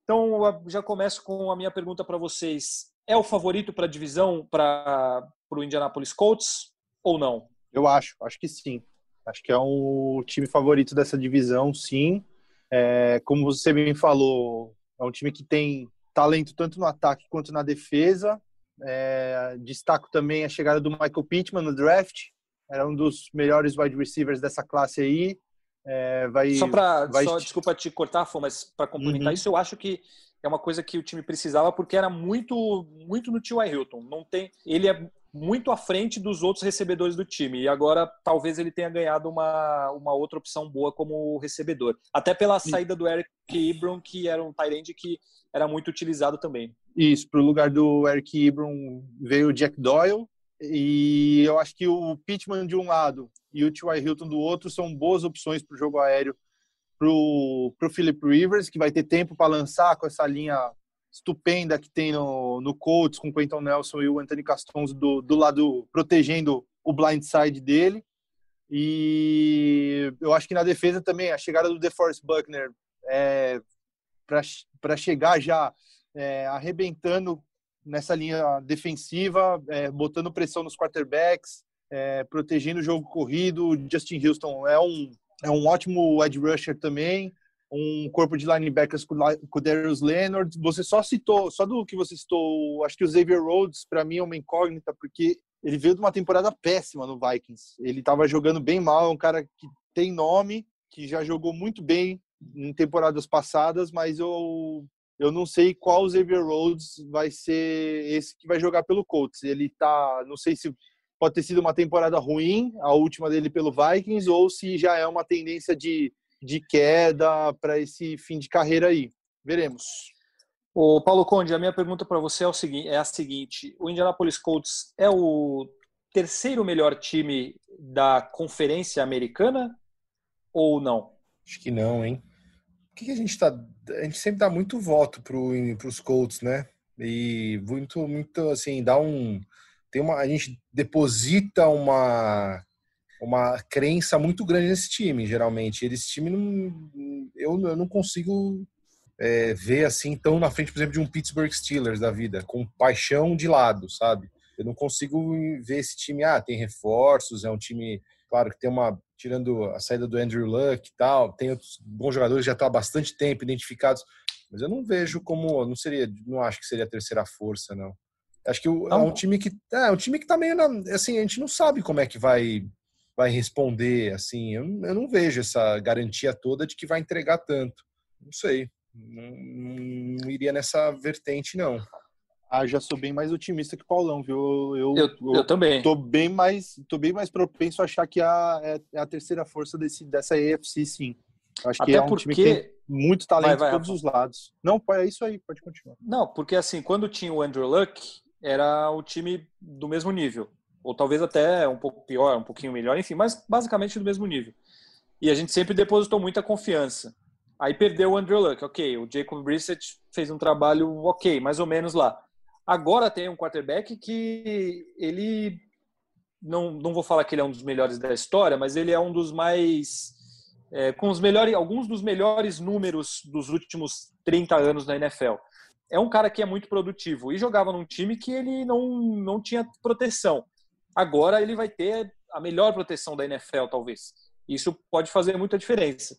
Então, já começo com a minha pergunta para vocês. É o favorito para a divisão para o Indianapolis Colts ou não? Eu acho, acho que sim. Acho que é um time favorito dessa divisão, sim. É, como você bem falou, é um time que tem talento tanto no ataque quanto na defesa. É, destaco também a chegada do Michael Pittman no draft. Era um dos melhores wide receivers dessa classe aí. É, vai, só para vai... só desculpa te cortar, Fô, mas para complementar uhum. isso, eu acho que é uma coisa que o time precisava porque era muito muito no T.Y. Hilton. Não tem, ele é muito à frente dos outros recebedores do time e agora talvez ele tenha ganhado uma, uma outra opção boa como recebedor. Até pela saída do Eric Ebron, que era um tight que era muito utilizado também. Isso, para o lugar do Eric Ebron veio o Jack Doyle, E eu acho que o Pittman de um lado e o T.Y. Hilton do outro são boas opções para o jogo aéreo para o Philip Rivers, que vai ter tempo para lançar com essa linha estupenda que tem no, no Colts, com o Quentin Nelson e o Anthony Castonzo do, do lado protegendo o blind side dele. E eu acho que na defesa também, a chegada do DeForest Buckner é, para chegar já é, arrebentando nessa linha defensiva, é, botando pressão nos quarterbacks, é, protegendo o jogo corrido. Justin Houston é um, é um ótimo edge rusher também, um corpo de linebackers com, o Darius Leonard. Você só citou, só do que você citou, acho que o Xavier Rhodes, para mim, é uma incógnita, porque ele veio de uma temporada péssima no Vikings. Ele estava jogando bem mal, é um cara que tem nome, que já jogou muito bem em temporadas passadas, mas eu eu não sei qual Xavier Rhodes vai ser esse que vai jogar pelo Colts. Ele tá, não sei se pode ter sido uma temporada ruim, a última dele pelo Vikings, ou se já é uma tendência de, de queda para esse fim de carreira aí. Veremos. O Paulo Conde, a minha pergunta para você é, o seguinte, é a seguinte: o Indianapolis Colts é o terceiro melhor time da Conferência Americana ou não? Acho que não, hein? Que, a gente está? A gente sempre dá muito voto para os Colts, né? E muito, muito assim, dá um. Tem uma, a gente deposita uma uma crença muito grande nesse time, geralmente. Esse time não, eu, eu não consigo é, ver assim tão na frente, por exemplo, de um Pittsburgh Steelers da vida, com paixão de lado, sabe? Eu não consigo ver esse time, ah, tem reforços, é um time, claro que tem uma, tirando a saída do Andrew Luck e tal, tem outros bons jogadores que já estão há bastante tempo identificados, mas eu não vejo como, não seria, não acho que seria a terceira força, não. Acho que é um time que, é, um time que tá meio, na, assim, a gente não sabe como é que vai vai responder, assim, eu, eu não vejo essa garantia toda de que vai entregar tanto. Não sei. Não, não, iria nessa vertente, não. Ah, já sou bem mais otimista que o Paulão, viu? Eu, eu, eu, eu também. Tô bem mais, tô bem mais propenso a achar que a, é, é a terceira força desse, dessa AFC, sim. Acho Até que é um porque... time que tem muito talento vai, vai, todos Rafa. os lados. Não, é isso aí, pode continuar. Não, porque assim, quando tinha o Andrew Luck, era o time do mesmo nível. Ou talvez até um pouco pior, um pouquinho melhor, enfim, mas basicamente do mesmo nível. E a gente sempre depositou muita confiança. Aí perdeu o Andrew Luck, ok. O Jacob Brissett fez um trabalho ok, mais ou menos lá. Agora tem um quarterback que ele não, não vou falar que ele é um dos melhores da história, mas ele é um dos mais é, com os melhores, alguns dos melhores números dos últimos 30 anos na NFL. É um cara que é muito produtivo e jogava num time que ele não, não tinha proteção. Agora ele vai ter a melhor proteção da NFL, talvez. Isso pode fazer muita diferença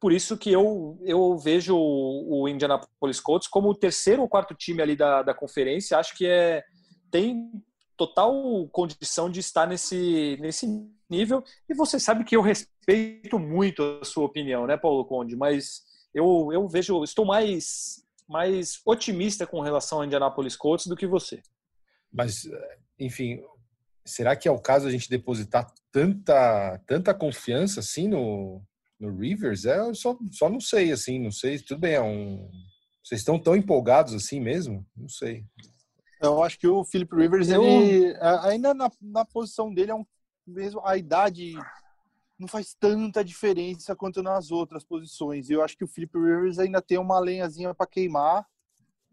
por isso que eu, eu vejo o Indianapolis Colts como o terceiro ou quarto time ali da, da conferência. Acho que é tem total condição de estar nesse, nesse nível. E você sabe que eu respeito muito a sua opinião, né, Paulo Conde? Mas eu, eu vejo, estou mais, mais otimista com relação ao Indianapolis Colts do que você. Mas, enfim, será que é o caso a gente depositar tanta, tanta confiança assim no, no Rivers, é, eu só, só não sei, assim, não sei, tudo bem, é um... Vocês estão tão empolgados assim mesmo? Não sei. Eu acho que o Philip Rivers, eu... ele, ainda na, na posição dele, é um, mesmo a idade não faz tanta diferença quanto nas outras posições. Eu acho que o Philip Rivers ainda tem uma lenhazinha para queimar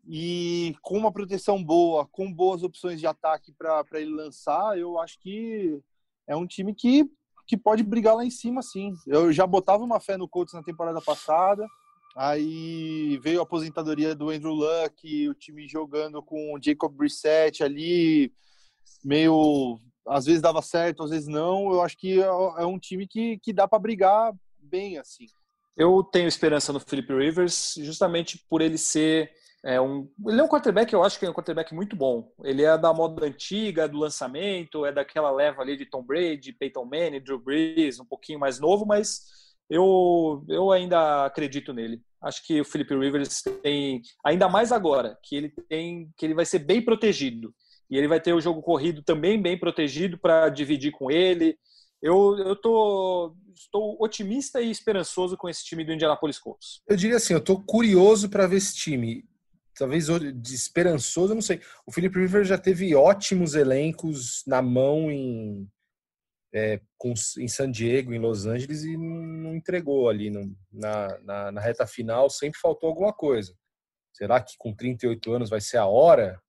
e com uma proteção boa, com boas opções de ataque para ele lançar, eu acho que é um time que que pode brigar lá em cima, sim. Eu já botava uma fé no Colts na temporada passada. Aí veio a aposentadoria do Andrew Luck, o time jogando com o Jacob Brissett ali, meio às vezes dava certo, às vezes não. Eu acho que é, é um time que, que dá para brigar bem assim. Eu tenho esperança no Philip Rivers, justamente por ele ser é um, ele é um quarterback, eu acho que é um quarterback muito bom. Ele é da moda antiga, do lançamento, é daquela leva ali de Tom Brady, Peyton Manning, Drew Brees, um pouquinho mais novo, mas eu, eu ainda acredito nele. Acho que o Philip Rivers tem, ainda mais agora, que ele tem, que ele vai ser bem protegido. E ele vai ter o jogo corrido também bem protegido para dividir com ele. Eu, eu tô, estou otimista e esperançoso com esse time do Indianapolis Colts. Eu diria assim, eu estou curioso para ver esse time talvez de esperançoso, eu não sei. O Philip Rivers já teve ótimos elencos na mão em, é, com, em San Diego, em Los Angeles, e não entregou ali no, na, na, na, reta final, sempre faltou alguma coisa. Será que com 38 anos vai ser a hora?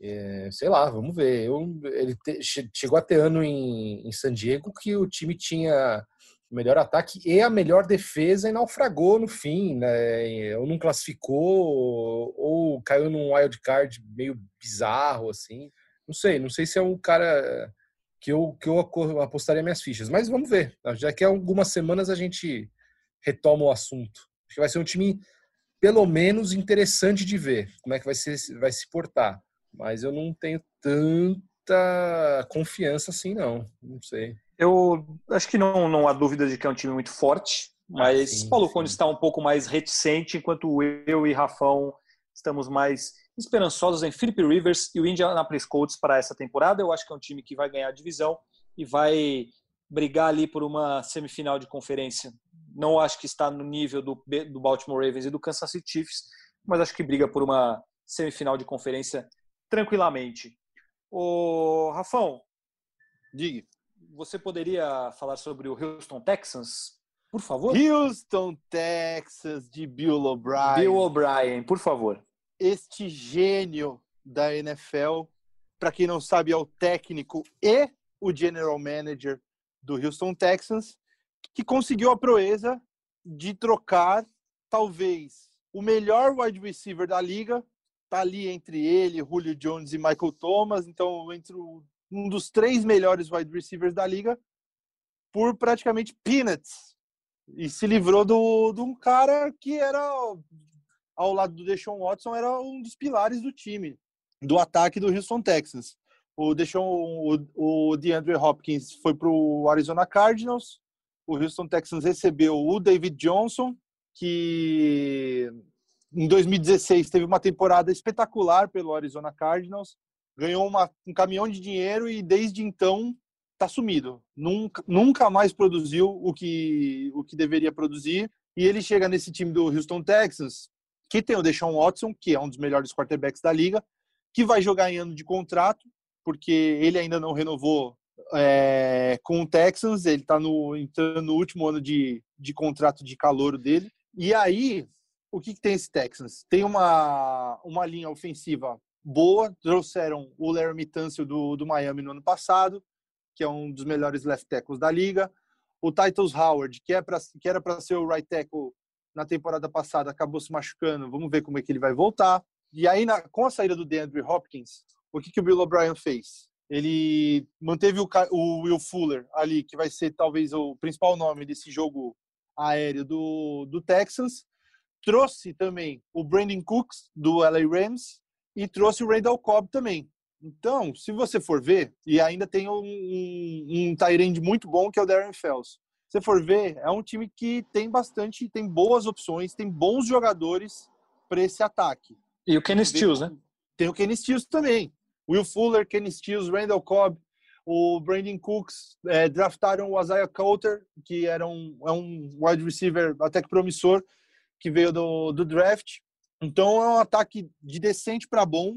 É, sei lá, vamos ver. Eu, ele te, chegou a ter ano em, em San Diego que o time tinha melhor ataque e a melhor defesa e naufragou no fim, né? Ou não classificou, ou, caiu num wild card meio bizarro, assim. Não sei, não sei se é um cara que eu, que eu apostaria minhas fichas. Mas vamos ver. Já que há algumas semanas a gente retoma o assunto. Acho que vai ser um time, pelo menos, interessante de ver como é que vai, ser, vai se portar. Mas eu não tenho tanta confiança assim, não. Não sei. Eu acho que não, não há dúvida de que é um time muito forte, ah, mas ah, sim, Paulo Cone está um pouco mais reticente, enquanto eu e Rafão estamos mais esperançosos em Philip Rivers e o Indianapolis Colts para essa temporada. Eu acho que é um time que vai ganhar a divisão e vai brigar ali por uma semifinal de conferência. Não acho que está no nível do, do Baltimore Ravens e do Kansas City Chiefs, mas acho que briga por uma semifinal de conferência tranquilamente. O Rafão, diga. Você poderia falar sobre o Houston Texans, por favor? Houston Texans de Bill O'Brien. Bill O'Brien, por favor este gênio da NFL. Para quem não sabe, é o técnico e o general manager do Houston Texans, que conseguiu a proeza de trocar talvez o melhor wide receiver da liga, tá ali entre ele, Julio Jones e Michael Thomas, então entre um dos três melhores wide receivers da liga, por praticamente peanuts. E se livrou do, de um cara que era ao lado do Deshaun Watson, era um dos pilares do time, do ataque do Houston Texans. O Deshaun, o, o DeAndre Hopkins foi para o Arizona Cardinals, o Houston Texans recebeu o David Johnson, que em 2016 teve uma temporada espetacular pelo Arizona Cardinals, ganhou uma, um caminhão de dinheiro e desde então está sumido. Nunca, nunca mais produziu o que, o que deveria produzir. E ele chega nesse time do Houston Texans que tem o Deshaun Watson, que é um dos melhores quarterbacks da liga, que vai jogar em ano de contrato, porque ele ainda não renovou é, com o Texans, ele está no, entrando no último ano de, de contrato de calor dele. E aí, o que, que tem esse Texans? Tem uma, uma linha ofensiva boa, trouxeram o Larry Tunsil do, do Miami no ano passado, que é um dos melhores left tackles da liga. O Titles Howard, que, é pra, que era para ser o right tackle na temporada passada acabou se machucando, vamos ver como é que ele vai voltar. E aí, na, com a saída do DeAndre Hopkins, o que, que o Bill O'Brien fez? Ele manteve o, o, Will Fuller ali, que vai ser talvez o principal nome desse jogo aéreo do, do Texans. Trouxe também o Brandon Cooks, do LA Rams, e trouxe o Randall Cobb também. Então, se você for ver, e ainda tem um, um, um muito bom, que é o Darren Fells você for ver, é um time que tem bastante, tem boas opções, tem bons jogadores para esse ataque. E o Kenny Stills, né? Tem o Kenny Stills também. Will Fuller, Kenny Stills, Randall Cobb, o Brandon Cooks, é, draftaram o Isaiah Coulter, que era um, é um wide receiver até que promissor, que veio do, do draft. Então é um ataque de decente para bom.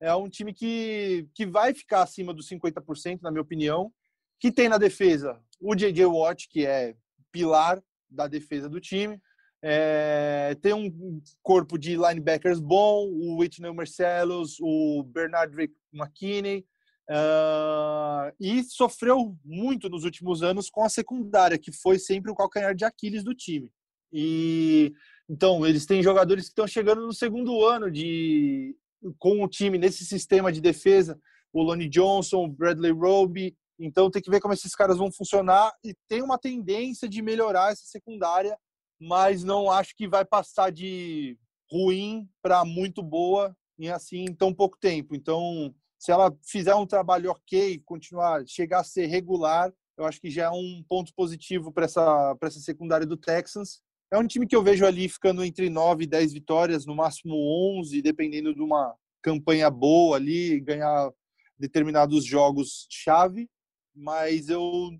É um time que, que vai ficar acima dos 50%, na minha opinião. Que tem na defesa o J.J. Watt, que é pilar da defesa do time. É, tem um corpo de linebackers bom, o Whitney Marcellus, o Bernard McKinney, uh, e sofreu muito nos últimos anos com a secundária, que foi sempre o calcanhar de Aquiles do time. E então eles têm jogadores que estão chegando no segundo ano de com o time nesse sistema de defesa, o Lonnie Johnson, o Bradley Roby, então tem que ver como esses caras vão funcionar e tem uma tendência de melhorar essa secundária, mas não acho que vai passar de ruim para muito boa em assim em tão pouco tempo. Então, se ela fizer um trabalho ok, continuar, chegar a ser regular, eu acho que já é um ponto positivo para essa para essa secundária do Texans. É um time que eu vejo ali ficando entre 9 e 10 vitórias, no máximo 11, dependendo de uma campanha boa ali, ganhar determinados jogos chave mas eu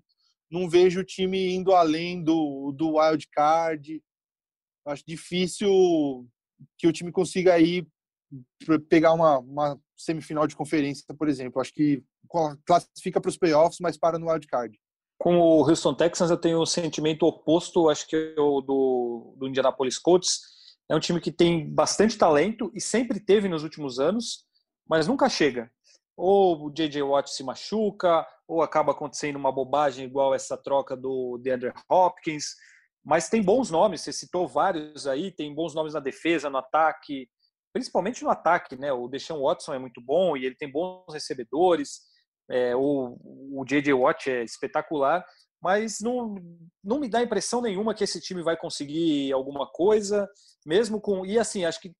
não vejo o time indo além do, do wild card. Acho difícil que o time consiga ir pegar uma, uma semifinal de conferência, por exemplo. Acho que classifica para os playoffs, mas para no wildcard. Com o Houston Texans, eu tenho um sentimento oposto, acho que é do, do Indianapolis Colts. É um time que tem bastante talento e sempre teve nos últimos anos, mas nunca chega. Ou o J.J. Watt se machuca, ou acaba acontecendo uma bobagem igual essa troca do DeAndre Hopkins. Mas tem bons nomes, você citou vários aí, tem bons nomes na defesa, no ataque, principalmente no ataque, né? O Deshaun Watson é muito bom e ele tem bons recebedores. É, o, J.J. Watt é espetacular, mas não, não me dá impressão nenhuma que esse time vai conseguir alguma coisa, mesmo com. E assim, acho que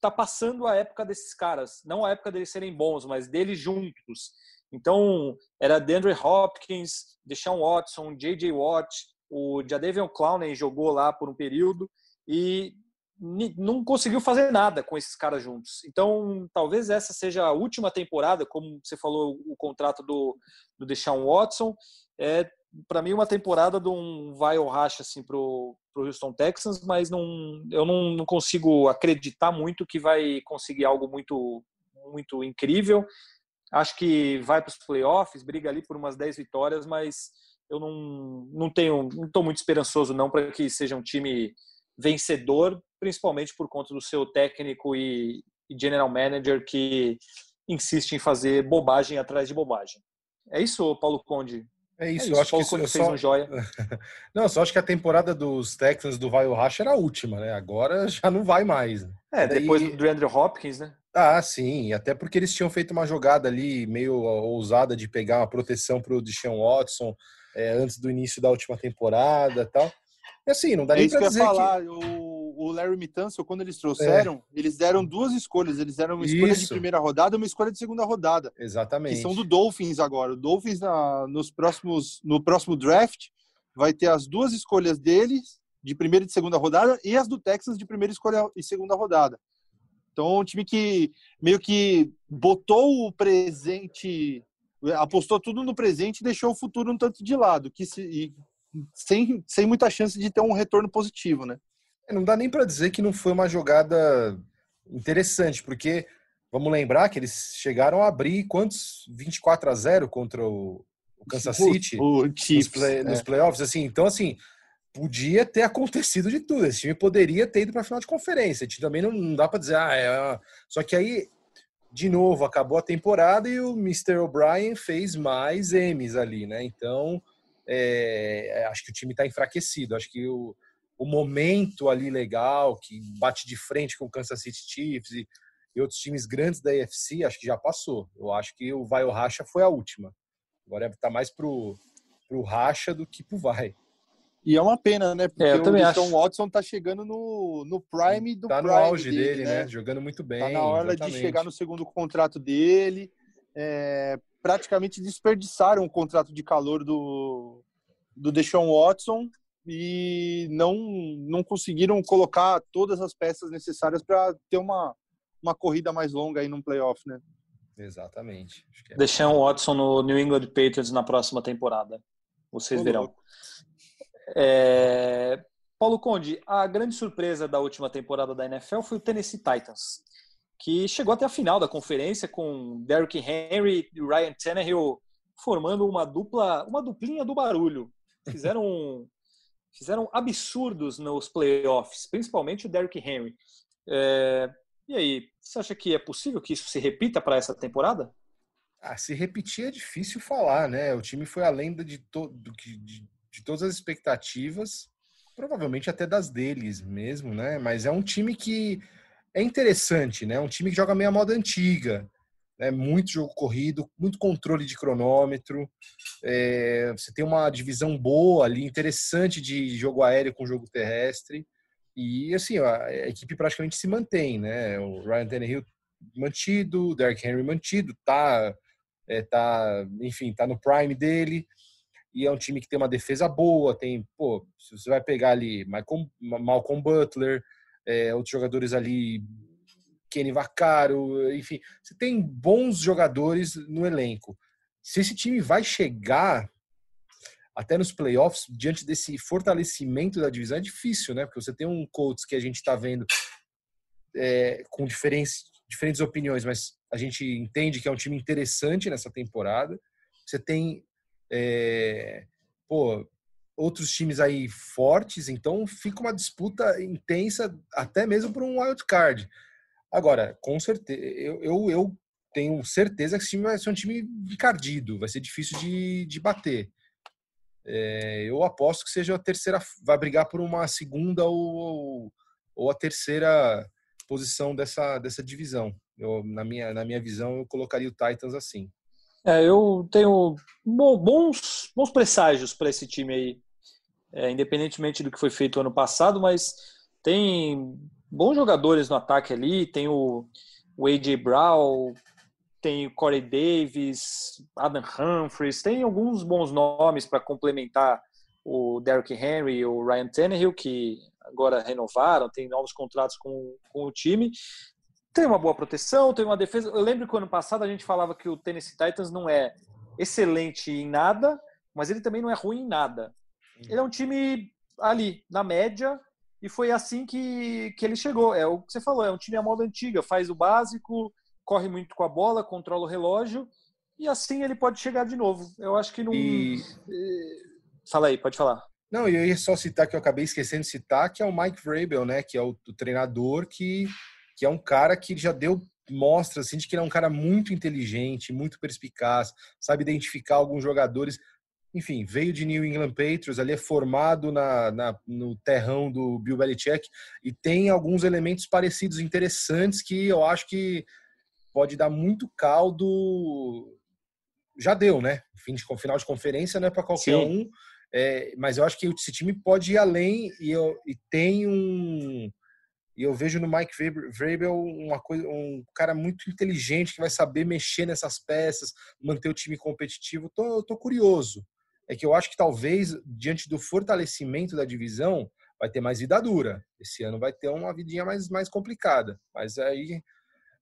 tá passando a época desses caras, não a época deles serem bons, mas deles juntos. Então, era DeAndre Hopkins, Deshaun Watson, J.J. Watt, o Jadavion Clowney jogou lá por um período e não conseguiu fazer nada com esses caras juntos. Então, talvez essa seja a última temporada, como você falou, o contrato do, do Deshaun Watson. É, para mim, uma temporada de um vai ou racha assim, para o Houston Texans, mas não, eu não, não consigo acreditar muito que vai conseguir algo muito, muito incrível. Acho que vai para os playoffs, briga ali por umas 10 vitórias, mas eu não, não tenho, não estou muito esperançoso não para que seja um time vencedor, principalmente por conta do seu técnico e, general manager que insiste em fazer bobagem atrás de bobagem. É isso, Paulo Conde? É isso, é isso. eu acho Paulo que Conde fez só... um joia. não, só acho que a temporada dos Texans do Vai Racha era a última, né? Agora já não vai mais. Né? É, depois do Andrew Hopkins, né? Ah, sim, até porque eles tinham feito uma jogada ali meio ousada de pegar uma proteção para o Deshaun Watson é, antes do início da última temporada tal. E assim, não dá é nem para dizer falar. que... O, o Larry Mitancio, quando eles trouxeram, é. eles deram duas escolhas. Eles deram uma escolha Isso. de primeira rodada e uma escolha de segunda rodada. Exatamente. Que são do Dolphins agora. O Dolphins, na, nos próximos, no próximo draft, vai ter as duas escolhas deles, de primeira e de segunda rodada, e as do Texas de primeira escolha e segunda rodada. Então, um time que meio que botou o presente, apostou tudo no presente e deixou o futuro um tanto de lado, que se, sem, sem muita chance de ter um retorno positivo, né? É, não dá nem para dizer que não foi uma jogada interessante, porque vamos lembrar que eles chegaram a abrir quantos 24 a 0 contra o, o Kansas City o, o Chiefs, nos, play, é. nos, playoffs, assim. Então assim, podia ter acontecido de tudo. Esse time poderia ter ido para a final de conferência. Também não, não dá para dizer, ah, é... só que aí de novo acabou a temporada e o Mr. O'Brien fez mais M's ali, né? Então é, acho que o time está enfraquecido. Acho que o, o momento ali legal, que bate de frente com o Kansas City Chiefs e, e outros times grandes da AFC, acho que já passou. Eu acho que o vai ou racha foi a última. Agora está mais pro, pro racha do que pro vai. E é uma pena, né? Porque é, o Deshaun Watson tá chegando no, no prime do tá prime no auge dele, dele né? né? Jogando muito bem. Tá na hora exatamente. de chegar no segundo contrato dele. É, praticamente desperdiçaram o contrato de calor do, do Deshaun Watson e não, não conseguiram colocar todas as peças necessárias para ter uma, uma corrida mais longa aí no playoff, né? Exatamente. É. Deshaun Watson no New England Patriots na próxima temporada. Vocês verão. É... Paulo Conde, a grande surpresa da última temporada da NFL foi o Tennessee Titans que chegou até a final da conferência com Derrick Henry e Ryan Tannehill formando uma dupla, uma duplinha do barulho. Fizeram fizeram absurdos nos playoffs, principalmente o Derrick Henry. É, e aí, você acha que é possível que isso se repita para essa temporada? Ah, se repetir é difícil falar, né? O time foi além de, to, de, de, todas as expectativas, provavelmente até das deles mesmo, né? Mas é um time que é interessante, né? Um time que joga meio a moda antiga, né? muito jogo corrido, muito controle de cronômetro. É, você tem uma divisão boa ali, interessante de jogo aéreo com jogo terrestre. E assim, a, equipe praticamente se mantém, né? O Ryan Tannehill mantido, o Derrick Henry mantido, tá, é, tá, enfim, tá no prime dele. E é um time que tem uma defesa boa, tem, pô, se você vai pegar ali Malcolm, Malcolm Butler, é, outros jogadores ali, Kenny Vaccaro, enfim, você tem bons jogadores no elenco. Se esse time vai chegar até nos playoffs, diante desse fortalecimento da divisão, é difícil, né? Porque você tem um Colts que a gente está vendo é, com diferentes opiniões, mas a gente entende que é um time interessante nessa temporada. Você tem é, pô, outros times aí fortes, então fica uma disputa intensa até mesmo por um wild card. Agora, com certeza, eu, eu, eu tenho certeza que esse time vai ser um time encardido, vai ser difícil de, de bater. É, eu aposto que seja a terceira, vai brigar por uma segunda ou, ou a terceira posição dessa, dessa divisão. Eu, na, minha, na minha visão, eu colocaria o Titans assim. É, eu tenho bons, bons presságios para esse time aí, é, independentemente do que foi feito ano passado, mas tem bons jogadores no ataque ali, tem o, o A.J. Brown, tem o Corey Davis, Adam Humphries, tem alguns bons nomes para complementar o Derrick Henry e o Ryan Tannehill, que agora renovaram, tem novos contratos com, com o time tem uma boa proteção, tem uma defesa. Eu lembro que ano passado a gente falava que o Tennessee Titans não é excelente em nada, mas ele também não é ruim em nada. Ele é um time ali, na média, e foi assim que, que ele chegou. É o que você falou, é um time à moda antiga, faz o básico, corre muito com a bola, controla o relógio, e assim ele pode chegar de novo. Eu acho que não. E... Eh, fala aí, pode falar. Não, eu ia só citar que eu acabei esquecendo de citar, que é o Mike Vrabel, né? Que é o, o treinador que que é um cara que já deu mostras assim, de que ele é um cara muito inteligente, muito perspicaz, sabe identificar alguns jogadores. Enfim, veio de New England Patriots, ali é formado na, na, no terrão do Bill Belichick e tem alguns elementos parecidos, interessantes, que eu acho que pode dar muito caldo. Já deu, né? Fim de, final de conferência não é para qualquer Sim. um, é, mas eu acho que esse time pode ir além e, eu, e tem um e eu vejo no Mike Vrabel uma coisa, um cara muito inteligente que vai saber mexer nessas peças, manter o time competitivo. Tô, tô curioso. É que eu acho que talvez, diante do fortalecimento da divisão, vai ter mais vida dura. Esse ano vai ter uma vidinha mais, mais complicada. Mas aí,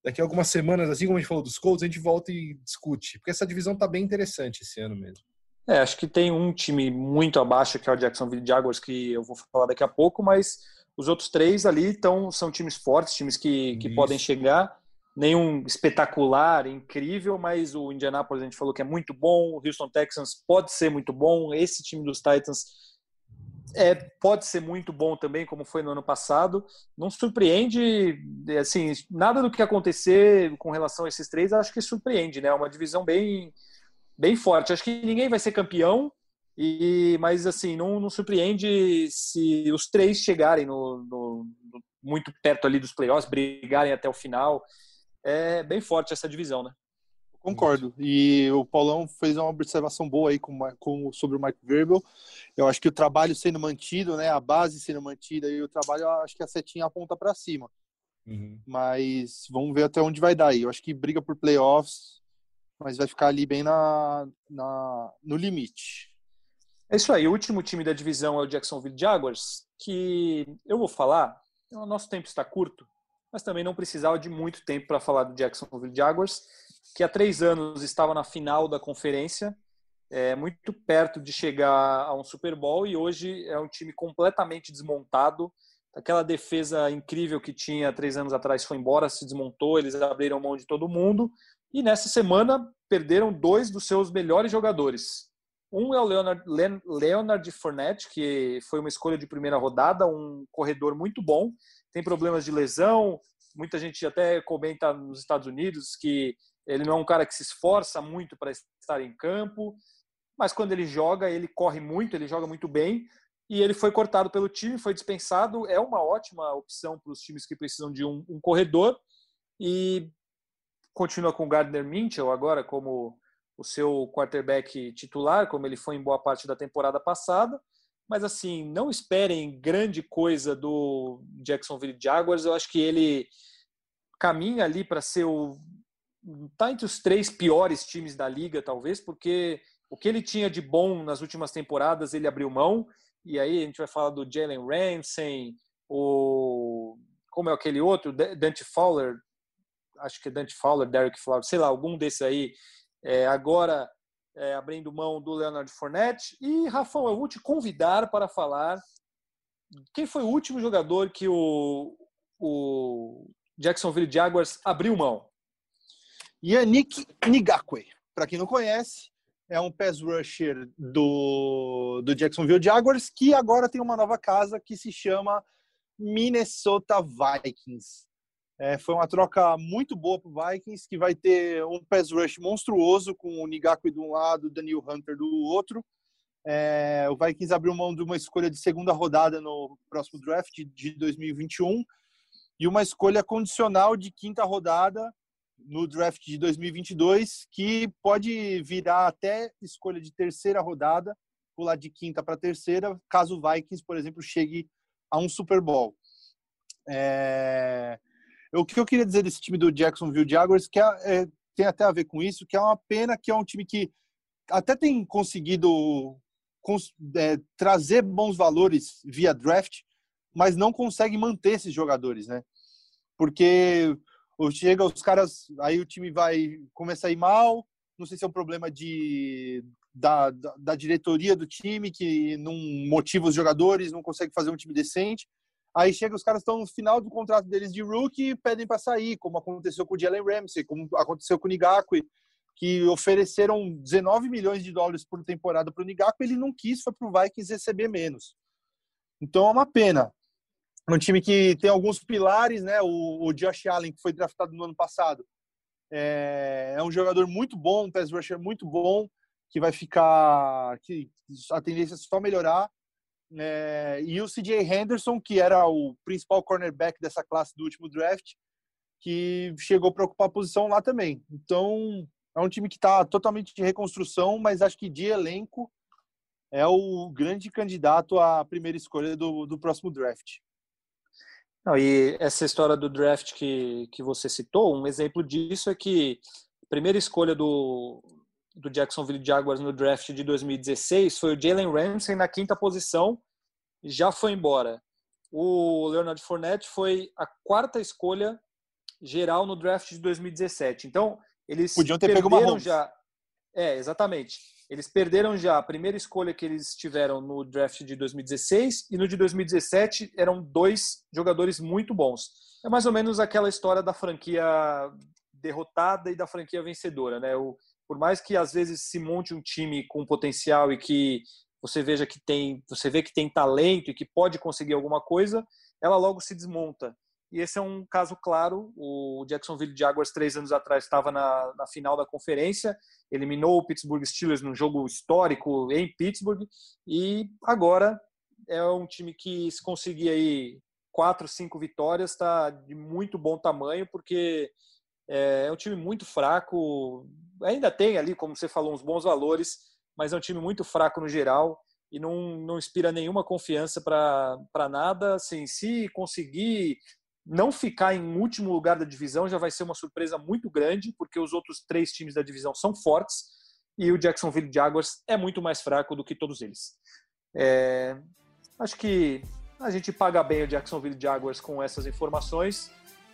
daqui a algumas semanas, assim como a gente falou dos Colts, a gente volta e discute. Porque essa divisão tá bem interessante esse ano mesmo. É, acho que tem um time muito abaixo, que é o Jacksonville Jaguars, que eu vou falar daqui a pouco, mas os outros três ali então, são times fortes, times que, que podem chegar. Nenhum espetacular, incrível, mas o Indianapolis a gente falou que é muito bom, o Houston Texans pode ser muito bom, esse time dos Titans é, pode ser muito bom também, como foi no ano passado. Não surpreende, assim, nada do que acontecer com relação a esses três, acho que surpreende, né? É uma divisão bem, bem forte. Acho que ninguém vai ser campeão, e, mas assim, não, não surpreende se os três chegarem no, no, no, muito perto ali dos playoffs, brigarem até o final. É bem forte essa divisão, né? Concordo. E o Paulão fez uma observação boa aí com, com, sobre o Mike Verbal. Eu acho que o trabalho sendo mantido, né, a base sendo mantida e o trabalho, acho que a setinha aponta para cima. Uhum. Mas vamos ver até onde vai dar aí. Eu acho que briga por playoffs, mas vai ficar ali bem na, na no limite. É isso aí. O último time da divisão é o Jacksonville Jaguars, que eu vou falar. O nosso tempo está curto, mas também não precisava de muito tempo para falar do Jacksonville Jaguars, que há três anos estava na final da conferência, é, muito perto de chegar a um Super Bowl e hoje é um time completamente desmontado. Aquela defesa incrível que tinha três anos atrás foi embora, se desmontou, eles abriram mão de todo mundo e nessa semana perderam dois dos seus melhores jogadores. Um é o Leonard, Leonard Fournette, que foi uma escolha de primeira rodada, um corredor muito bom, tem problemas de lesão. Muita gente até comenta nos Estados Unidos que ele não é um cara que se esforça muito para estar em campo, mas quando ele joga, ele corre muito, ele joga muito bem. E ele foi cortado pelo time, foi dispensado. É uma ótima opção para os times que precisam de um, um corredor. E continua com o Gardner Minchel agora como o seu quarterback titular, como ele foi em boa parte da temporada passada. Mas assim, não esperem grande coisa do Jacksonville Jaguars. Eu acho que ele caminha ali para ser o tá entre os três piores times da liga, talvez, porque o que ele tinha de bom nas últimas temporadas ele abriu mão. E aí a gente vai falar do Jalen Ramsey, o como é aquele outro, Dante Fowler, acho que é Dante Fowler, Derek Fowler, sei lá, algum desses aí é, agora é, abrindo mão do Leonard Fournette. E, Rafão, eu vou te convidar para falar quem foi o último jogador que o, o Jacksonville Jaguars abriu mão? Yannick Ngakwe, para quem não conhece, é um pass rusher do, do Jacksonville Jaguars, que agora tem uma nova casa que se chama Minnesota Vikings. É, foi uma troca muito boa para o Vikings, que vai ter um pass rush monstruoso com o Ngakwe de um lado, o Daniel Hunter do outro. É, o Vikings abriu mão de uma escolha de segunda rodada no próximo draft de 2021 e uma escolha condicional de quinta rodada no draft de 2022, que pode virar até escolha de terceira rodada, pular de quinta para terceira, caso o Vikings, por exemplo, chegue a um Super Bowl. É... O que eu queria dizer desse time do Jacksonville Jaguars, que é, é, tem até a ver com isso, que é uma pena que é um time que até tem conseguido cons, é, trazer bons valores via draft, mas não consegue manter esses jogadores, né? Porque chega os caras, aí o time vai começar a ir mal, não sei se é um problema de da, da, da, diretoria do time que não motiva os jogadores, não consegue fazer um time decente. Aí chega os caras estão no final do contrato deles de rookie e pedem para sair, como aconteceu com o Jalen Ramsey, como aconteceu com o Nigakwe, que ofereceram 19 milhões de dólares por temporada para o Nigakwe, ele não quis, foi para o Vikings receber menos. Então é uma pena um time que tem alguns pilares, né? O, o Josh Allen, que foi draftado no ano passado, é, é um jogador muito bom, um pass rusher muito bom, que vai ficar. que a tendência é só melhorar. É, e o CJ Henderson, que era o principal cornerback dessa classe do último draft, que chegou para ocupar a posição lá também. Então, é um time que está totalmente de reconstrução, mas acho que de elenco é o grande candidato à primeira escolha do, do próximo draft. Não, e essa história do draft que, que você citou, um exemplo disso é que a primeira escolha do, do Jacksonville Jaguars no draft de 2016 foi o Jalen Ramsey na quinta posição, já foi embora. O Leonard Fournette foi a quarta escolha geral no draft de 2017. Então, eles podiam ter pego uma já. É, exatamente. Eles perderam já a primeira escolha que eles tiveram no draft de 2016 e no de 2017 eram dois jogadores muito bons. É mais ou menos aquela história da franquia derrotada e da franquia vencedora, né? O, por mais que às vezes se monte um time com potencial e que você veja que tem, você vê que tem talento e que pode conseguir alguma coisa, ela logo se desmonta. E esse é um caso claro. O Jacksonville Jaguars, três anos atrás, estava na, na final da conferência, eliminou o Pittsburgh Steelers num jogo histórico em Pittsburgh, e agora é um time que, se conseguir aí quatro, cinco vitórias, está de muito bom tamanho, porque é, é um time muito fraco. Ainda tem ali, como você falou, uns bons valores, mas é um time muito fraco no geral e não, não inspira nenhuma confiança para nada. Assim, se conseguir não ficar em último lugar da divisão já vai ser uma surpresa muito grande, porque os outros três times da divisão são fortes e o Jacksonville Jaguars é muito mais fraco do que todos eles. É, acho que a gente paga bem o Jacksonville Jaguars com essas informações,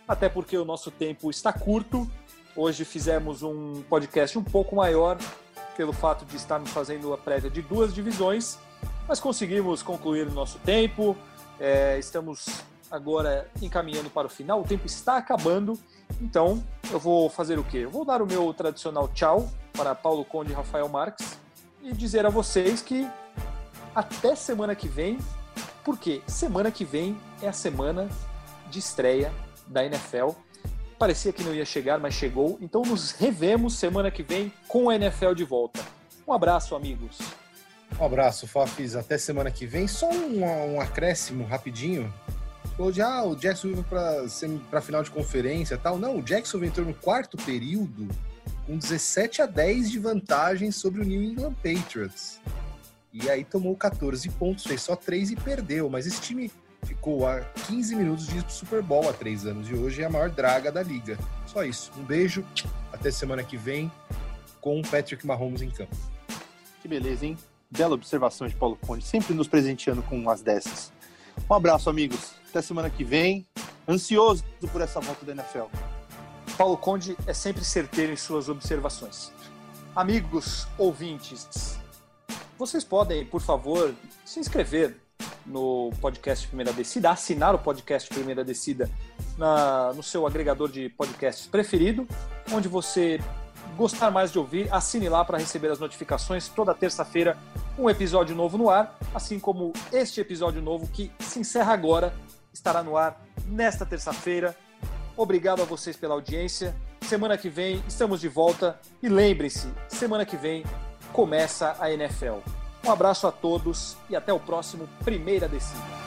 até porque o nosso tempo está curto. Hoje fizemos um podcast um pouco maior pelo fato de estarmos fazendo a prévia de duas divisões, mas conseguimos concluir o nosso tempo. É, estamos agora encaminhando para o final, o tempo está acabando, então eu vou fazer o quê? Eu vou dar o meu tradicional tchau para Paulo Conde e Rafael Marques e dizer a vocês que até semana que vem, porque semana que vem é a semana de estreia da NFL. Parecia que não ia chegar, mas chegou. Então nos revemos semana que vem com a NFL de volta. Um abraço, amigos. Um abraço, Fafis. Até semana que vem. Só um, um acréscimo rapidinho ah, o Jackson veio para final de conferência tal. Não, o Jackson entrou no quarto período com 17 a 10 de vantagem sobre o New England Patriots. E aí tomou 14 pontos, fez só 3 e perdeu. Mas esse time ficou a 15 minutos de Super Bowl há 3 anos e hoje é a maior draga da liga. Só isso. Um beijo, até semana que vem com o Patrick Mahomes em campo. Que beleza, hein? Bela observação de Paulo Conde, sempre nos presenteando com umas dessas. Um abraço, amigos. Até semana que vem. Ansioso por essa volta da NFL. Paulo Conde é sempre certeiro em suas observações. Amigos ouvintes, vocês podem, por favor, se inscrever no podcast Primeira Descida, assinar o podcast Primeira Descida na, no seu agregador de podcasts preferido, onde você gostar mais de ouvir, assine lá para receber as notificações toda terça-feira, um episódio novo no ar, assim como este episódio novo que se encerra agora, estará no ar nesta terça-feira. Obrigado a vocês pela audiência. Semana que vem estamos de volta e lembrem-se, semana que vem começa a NFL. Um abraço a todos e até o próximo Primeira Descida.